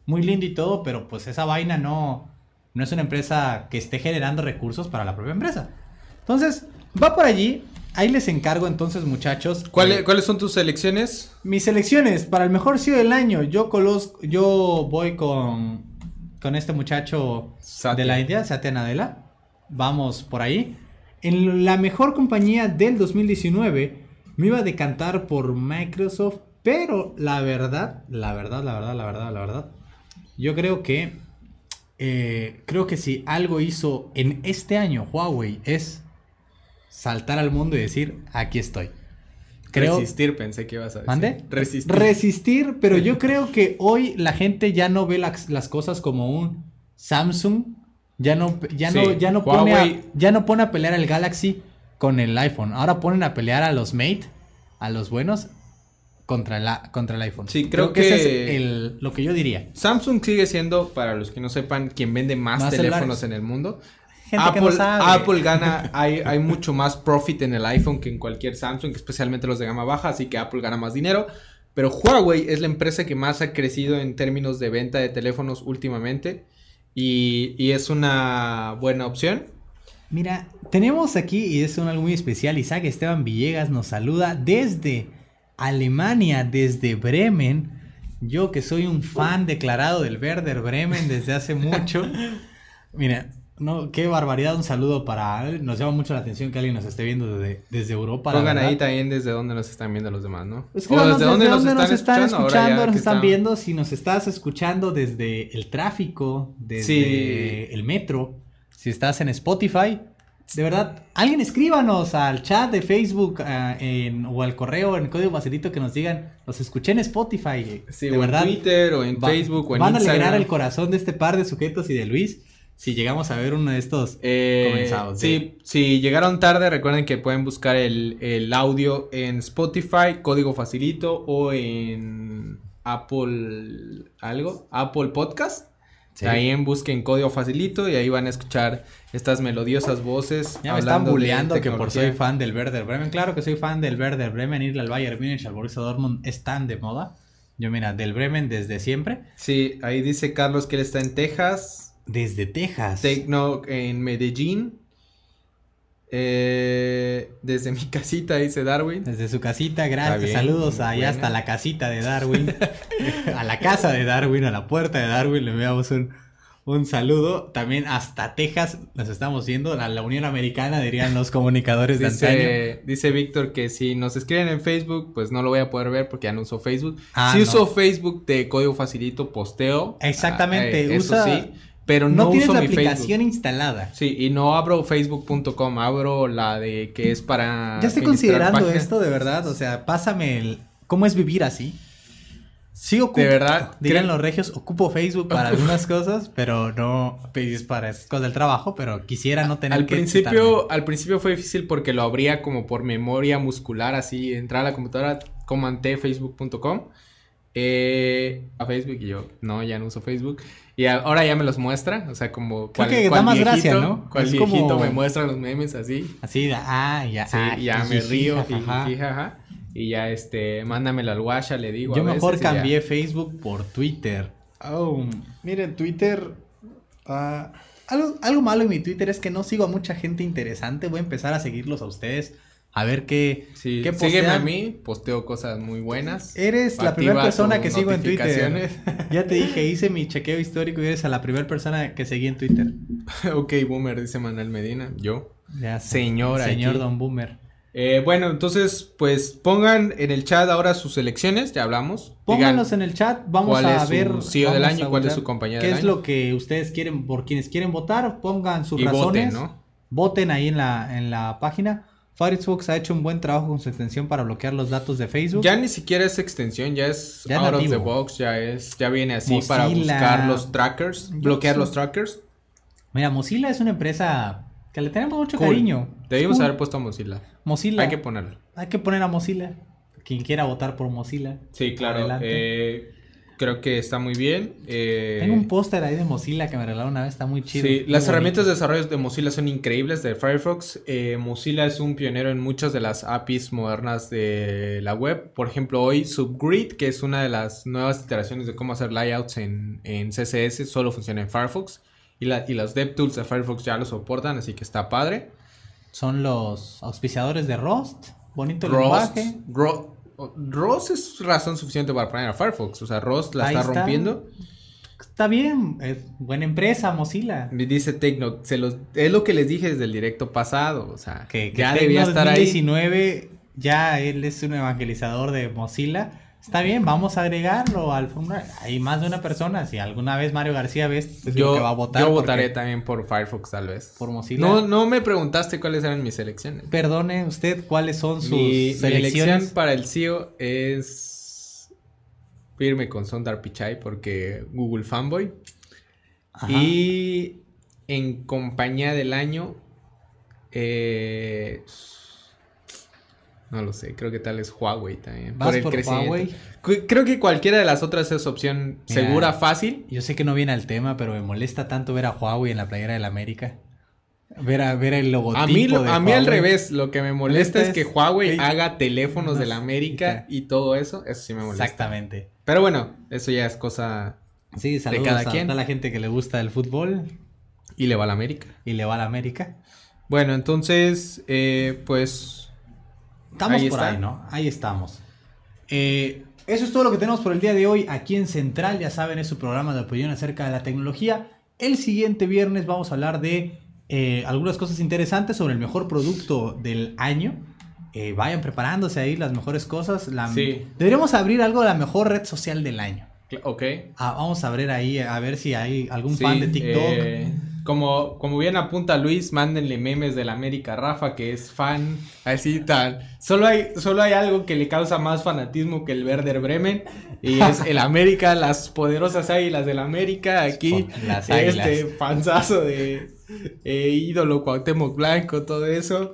Speaker 1: muy lindo y todo, pero pues esa vaina no, no es una empresa que esté generando recursos para la propia empresa. Entonces, va por allí. Ahí les encargo entonces, muchachos.
Speaker 2: ¿Cuáles son tus selecciones?
Speaker 1: Mis selecciones para el mejor CEO del año. Yo yo voy con, con este muchacho de la India, Satya Nadella. Vamos por ahí. En la mejor compañía del 2019 me iba a decantar por Microsoft, pero la verdad, la verdad, la verdad, la verdad, la verdad, yo creo que eh, creo que si algo hizo en este año Huawei es saltar al mundo y decir aquí estoy.
Speaker 2: resistir, pensé que ibas a decir.
Speaker 1: ¿Mande?
Speaker 2: Resistir.
Speaker 1: Resistir, pero yo *laughs* creo que hoy la gente ya no ve las cosas como un Samsung ya no, ya no, ya no pone a, ya no pone a pelear al Galaxy con el iPhone. Ahora ponen a pelear a los Mate, a los buenos, contra, la, contra el iPhone.
Speaker 2: Sí, creo, que,
Speaker 1: es lo que yo diría.
Speaker 2: Samsung sigue siendo, para los que no sepan, quien vende más, teléfonos en el mundo. Apple, Apple gana, hay, hay mucho más profit en el iPhone que en cualquier Samsung, especialmente los de gama baja, así que Apple gana más dinero. Pero Huawei es la empresa que más ha crecido en términos de venta de teléfonos últimamente. Y, es una buena opción.
Speaker 1: Mira, tenemos aquí, y es un algo muy especial, Isaac Esteban Villegas nos saluda desde Alemania, desde Bremen. Yo que soy un fan declarado del Werder Bremen desde hace mucho. *laughs* Mira, no, qué barbaridad, un saludo para... Nos llama mucho la atención que alguien nos esté viendo desde, desde Europa.
Speaker 2: Pongan ahí también desde dónde nos están viendo los demás, ¿no?
Speaker 1: Es que o desde, dónde, nos, están, escuchando, nos están viendo, si nos estás escuchando desde el tráfico, desde el metro, si estás en Spotify, de verdad, alguien escríbanos al chat de Facebook eh, o al correo en código facilito que nos digan, los escuché en Spotify.
Speaker 2: Sí, de verdad, en Twitter o en Facebook o en
Speaker 1: Van a alegrar el corazón de este par de sujetos y de Luis si llegamos a ver uno de estos
Speaker 2: eh, comenzados. Sí, si llegaron tarde, recuerden que pueden buscar el, audio en Spotify, código facilito, o en Apple algo, Apple Podcast. Ahí en busquen código facilito y ahí van a escuchar estas melodiosas voces.
Speaker 1: Ya me están bulleando que por soy fan del Werder Bremen. Claro que soy fan del Werder Bremen. Ir al Bayern Munich, al Borussia Dortmund es tan de moda. Yo mira, del Bremen desde siempre.
Speaker 2: Sí, ahí dice Carlos que él está en Texas.
Speaker 1: Desde Texas.
Speaker 2: Tecno en Medellín. Eh, desde mi casita, dice Darwin.
Speaker 1: Desde su casita, gracias. Saludos allá hasta la casita de Darwin. *laughs* a la casa de Darwin, a la puerta de Darwin. Le enviamos un, un saludo. También hasta Texas nos estamos viendo. A la Unión Americana, dirían los comunicadores de
Speaker 2: dice, Dice Víctor que si nos escriben en Facebook, pues no lo voy a poder ver porque ya no uso Facebook. Ah, si uso Facebook de código facilito, posteo.
Speaker 1: Exactamente. Ah, eh, eso sí pero no, no tienes la aplicación instalada.
Speaker 2: Sí, y no abro facebook.com, abro la de que es para...
Speaker 1: Ya estoy considerando esto de verdad, o sea, pásame el... ¿Cómo es vivir así? Sí ocupo, de verdad, dirían los regios, ocupo Facebook para algunas cosas, pero no pedís para esas cosas del trabajo, pero quisiera no tener
Speaker 2: al principio Al principio fue difícil porque lo abría como por memoria muscular, así, entrar a la computadora, comanté facebook.com eh, a Facebook y yo, no, ya no uso Facebook. Y ahora ya me los muestra, o sea, como
Speaker 1: cual, que da más gracia, ¿no?
Speaker 2: Cual viejito me muestra los memes así.
Speaker 1: Así, ah, ya,
Speaker 2: sí,
Speaker 1: ah,
Speaker 2: ya me río, y ya este, mándamelo al WhatsApp, le digo.
Speaker 1: Yo mejor cambié Facebook por Twitter. Oh, miren, Twitter. Ah, algo, algo malo en mi Twitter es que no sigo a mucha gente interesante. Voy a empezar a seguirlos a ustedes a ver qué,
Speaker 2: sí, qué Sígueme a mí, posteo cosas muy buenas.
Speaker 1: Eres la primera persona que sigo en Twitter. *laughs* ya te dije, hice mi chequeo histórico y eres a la primera persona que seguí en Twitter. *laughs*
Speaker 2: ok, Boomer, dice Manuel Medina. Yo.
Speaker 1: Ya, señor. Señor Don Boomer.
Speaker 2: Eh, bueno, entonces, pues pongan en el chat ahora sus elecciones, ya hablamos.
Speaker 1: Pónganlos en el chat, vamos a ver.
Speaker 2: Su CEO del año, cuál es su compañía
Speaker 1: ¿Qué es lo que ustedes quieren, por quienes quieren votar? Pongan sus razones. Voten, ¿no? Voten ahí en la, en la página. Firefox ha hecho un buen trabajo con su extensión para bloquear los datos de Facebook.
Speaker 2: Ya ni siquiera es extensión, ya es out of the box, ya es, ya viene así para buscar los trackers, bloquear los trackers.
Speaker 1: Mira, Mozilla es una empresa que le tenemos mucho cariño.
Speaker 2: Debimos haber puesto a Mozilla.
Speaker 1: Mozilla.
Speaker 2: Hay que ponerlo.
Speaker 1: Hay que poner a Mozilla. Quien quiera votar por Mozilla.
Speaker 2: Sí, claro. Eh, Creo que está muy bien.
Speaker 1: Eh... Tengo un póster ahí de Mozilla que me regalaron una vez, está muy chido.
Speaker 2: Sí, las herramientas de desarrollo de Mozilla son increíbles de Firefox. Eh, Mozilla es un pionero en muchas de las APIs modernas de la web. Por ejemplo, hoy Subgrid, que es una de las nuevas iteraciones de cómo hacer layouts en, en CSS, solo funciona en Firefox. Y, la, y los DevTools de Firefox ya lo soportan, así que está padre.
Speaker 1: Son los auspiciadores de Rust. Bonito el lenguaje.
Speaker 2: Ross es razón suficiente para poner a Firefox. O sea, Ross la está, rompiendo.
Speaker 1: Está bien, es buena empresa, Mozilla.
Speaker 2: Me dice Tecno, se los, es lo que les dije desde el directo pasado. O sea, que, ya debía estar
Speaker 1: 2019, ya él es un evangelizador de Mozilla. Está bien, vamos a agregarlo al Hay más de una persona. Si alguna vez Mario García ves,
Speaker 2: yo, que va a votar. Yo votaré también por Firefox, tal vez.
Speaker 1: Por Mozilla.
Speaker 2: No, no me preguntaste cuáles eran mis elecciones.
Speaker 1: Perdone usted, ¿cuáles son sus
Speaker 2: mi, elección para el CEO es irme con Sondar Pichai porque Google Fanboy. Y en compañía del año, eh, no lo sé, creo que tal es Huawei también.
Speaker 1: por el Huawei?
Speaker 2: Creo que cualquiera de las otras es opción segura, fácil.
Speaker 1: Yo sé que no viene al tema, pero me molesta tanto ver a Huawei en la playera del América. Ver, a, ver el logotipo.
Speaker 2: A mí, a mí al revés, lo que me molesta es que Huawei haga teléfonos del América y todo eso. Eso sí me molesta.
Speaker 1: Exactamente.
Speaker 2: Pero bueno, eso ya es cosa
Speaker 1: sí, de cada quien. A la gente que le gusta el fútbol.
Speaker 2: Y le va a la América.
Speaker 1: Y le va a la América.
Speaker 2: Bueno, entonces, eh, pues
Speaker 1: Estamos por ahí, ¿no? Ahí estamos. Eh, eso es todo lo que tenemos por el día de hoy aquí en Central. Ya saben, es su programa de opinión acerca de la tecnología. El siguiente viernes vamos a hablar de eh, algunas cosas interesantes sobre el mejor producto del año. Eh, vayan preparándose ahí las mejores cosas.
Speaker 2: Sí.
Speaker 1: Deberíamos abrir algo de la mejor red social del año.
Speaker 2: Ok.
Speaker 1: Ah, vamos a abrir ahí, a ver si hay algún fan de
Speaker 2: Sí,
Speaker 1: TikTok.
Speaker 2: eh, como, como bien apunta Luis, mándenle memes del América a Rafa, que es fan, así tal. Solo hay, solo hay algo que le causa más fanatismo que el Werder Bremen, y es el América, las poderosas águilas del América, aquí,
Speaker 1: Las
Speaker 2: este panzazo de eh, ídolo Cuauhtémoc Blanco, todo eso.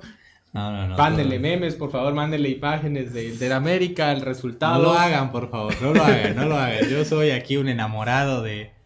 Speaker 1: No, no, no.
Speaker 2: Mándenle memes, por favor, mándenle imágenes de, del América, el resultado.
Speaker 1: No lo hagan, por favor, no lo hagan, no lo hagan. Yo soy aquí un enamorado de,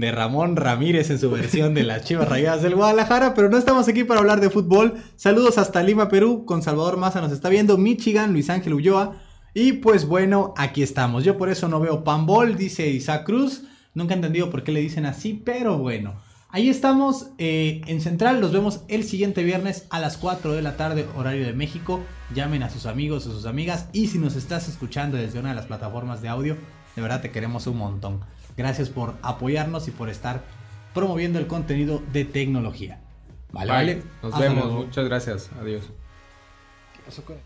Speaker 1: de Ramón Ramírez en su versión de las Chivas Rayadas del Guadalajara, pero no estamos aquí para hablar de fútbol. Saludos hasta Lima, Perú, con Salvador Maza nos está viendo, Michigan, Luis Ángel Ulloa. Y pues bueno, aquí estamos. Yo por eso no veo panball, dice Isaac Cruz. Nunca he entendido por qué le dicen así, pero bueno. Ahí estamos eh, en Central, los vemos el siguiente viernes a las 4 de la tarde, horario de México. Llamen a sus amigos o sus amigas y si nos estás escuchando desde una de las plataformas de audio, de verdad te queremos un montón. Gracias por apoyarnos y por estar promoviendo el contenido de tecnología. Vale,
Speaker 2: Bye.
Speaker 1: vale.
Speaker 2: Nos
Speaker 1: Hasta
Speaker 2: vemos,
Speaker 1: luego.
Speaker 2: muchas gracias, adiós.
Speaker 1: ¿Qué pasó con-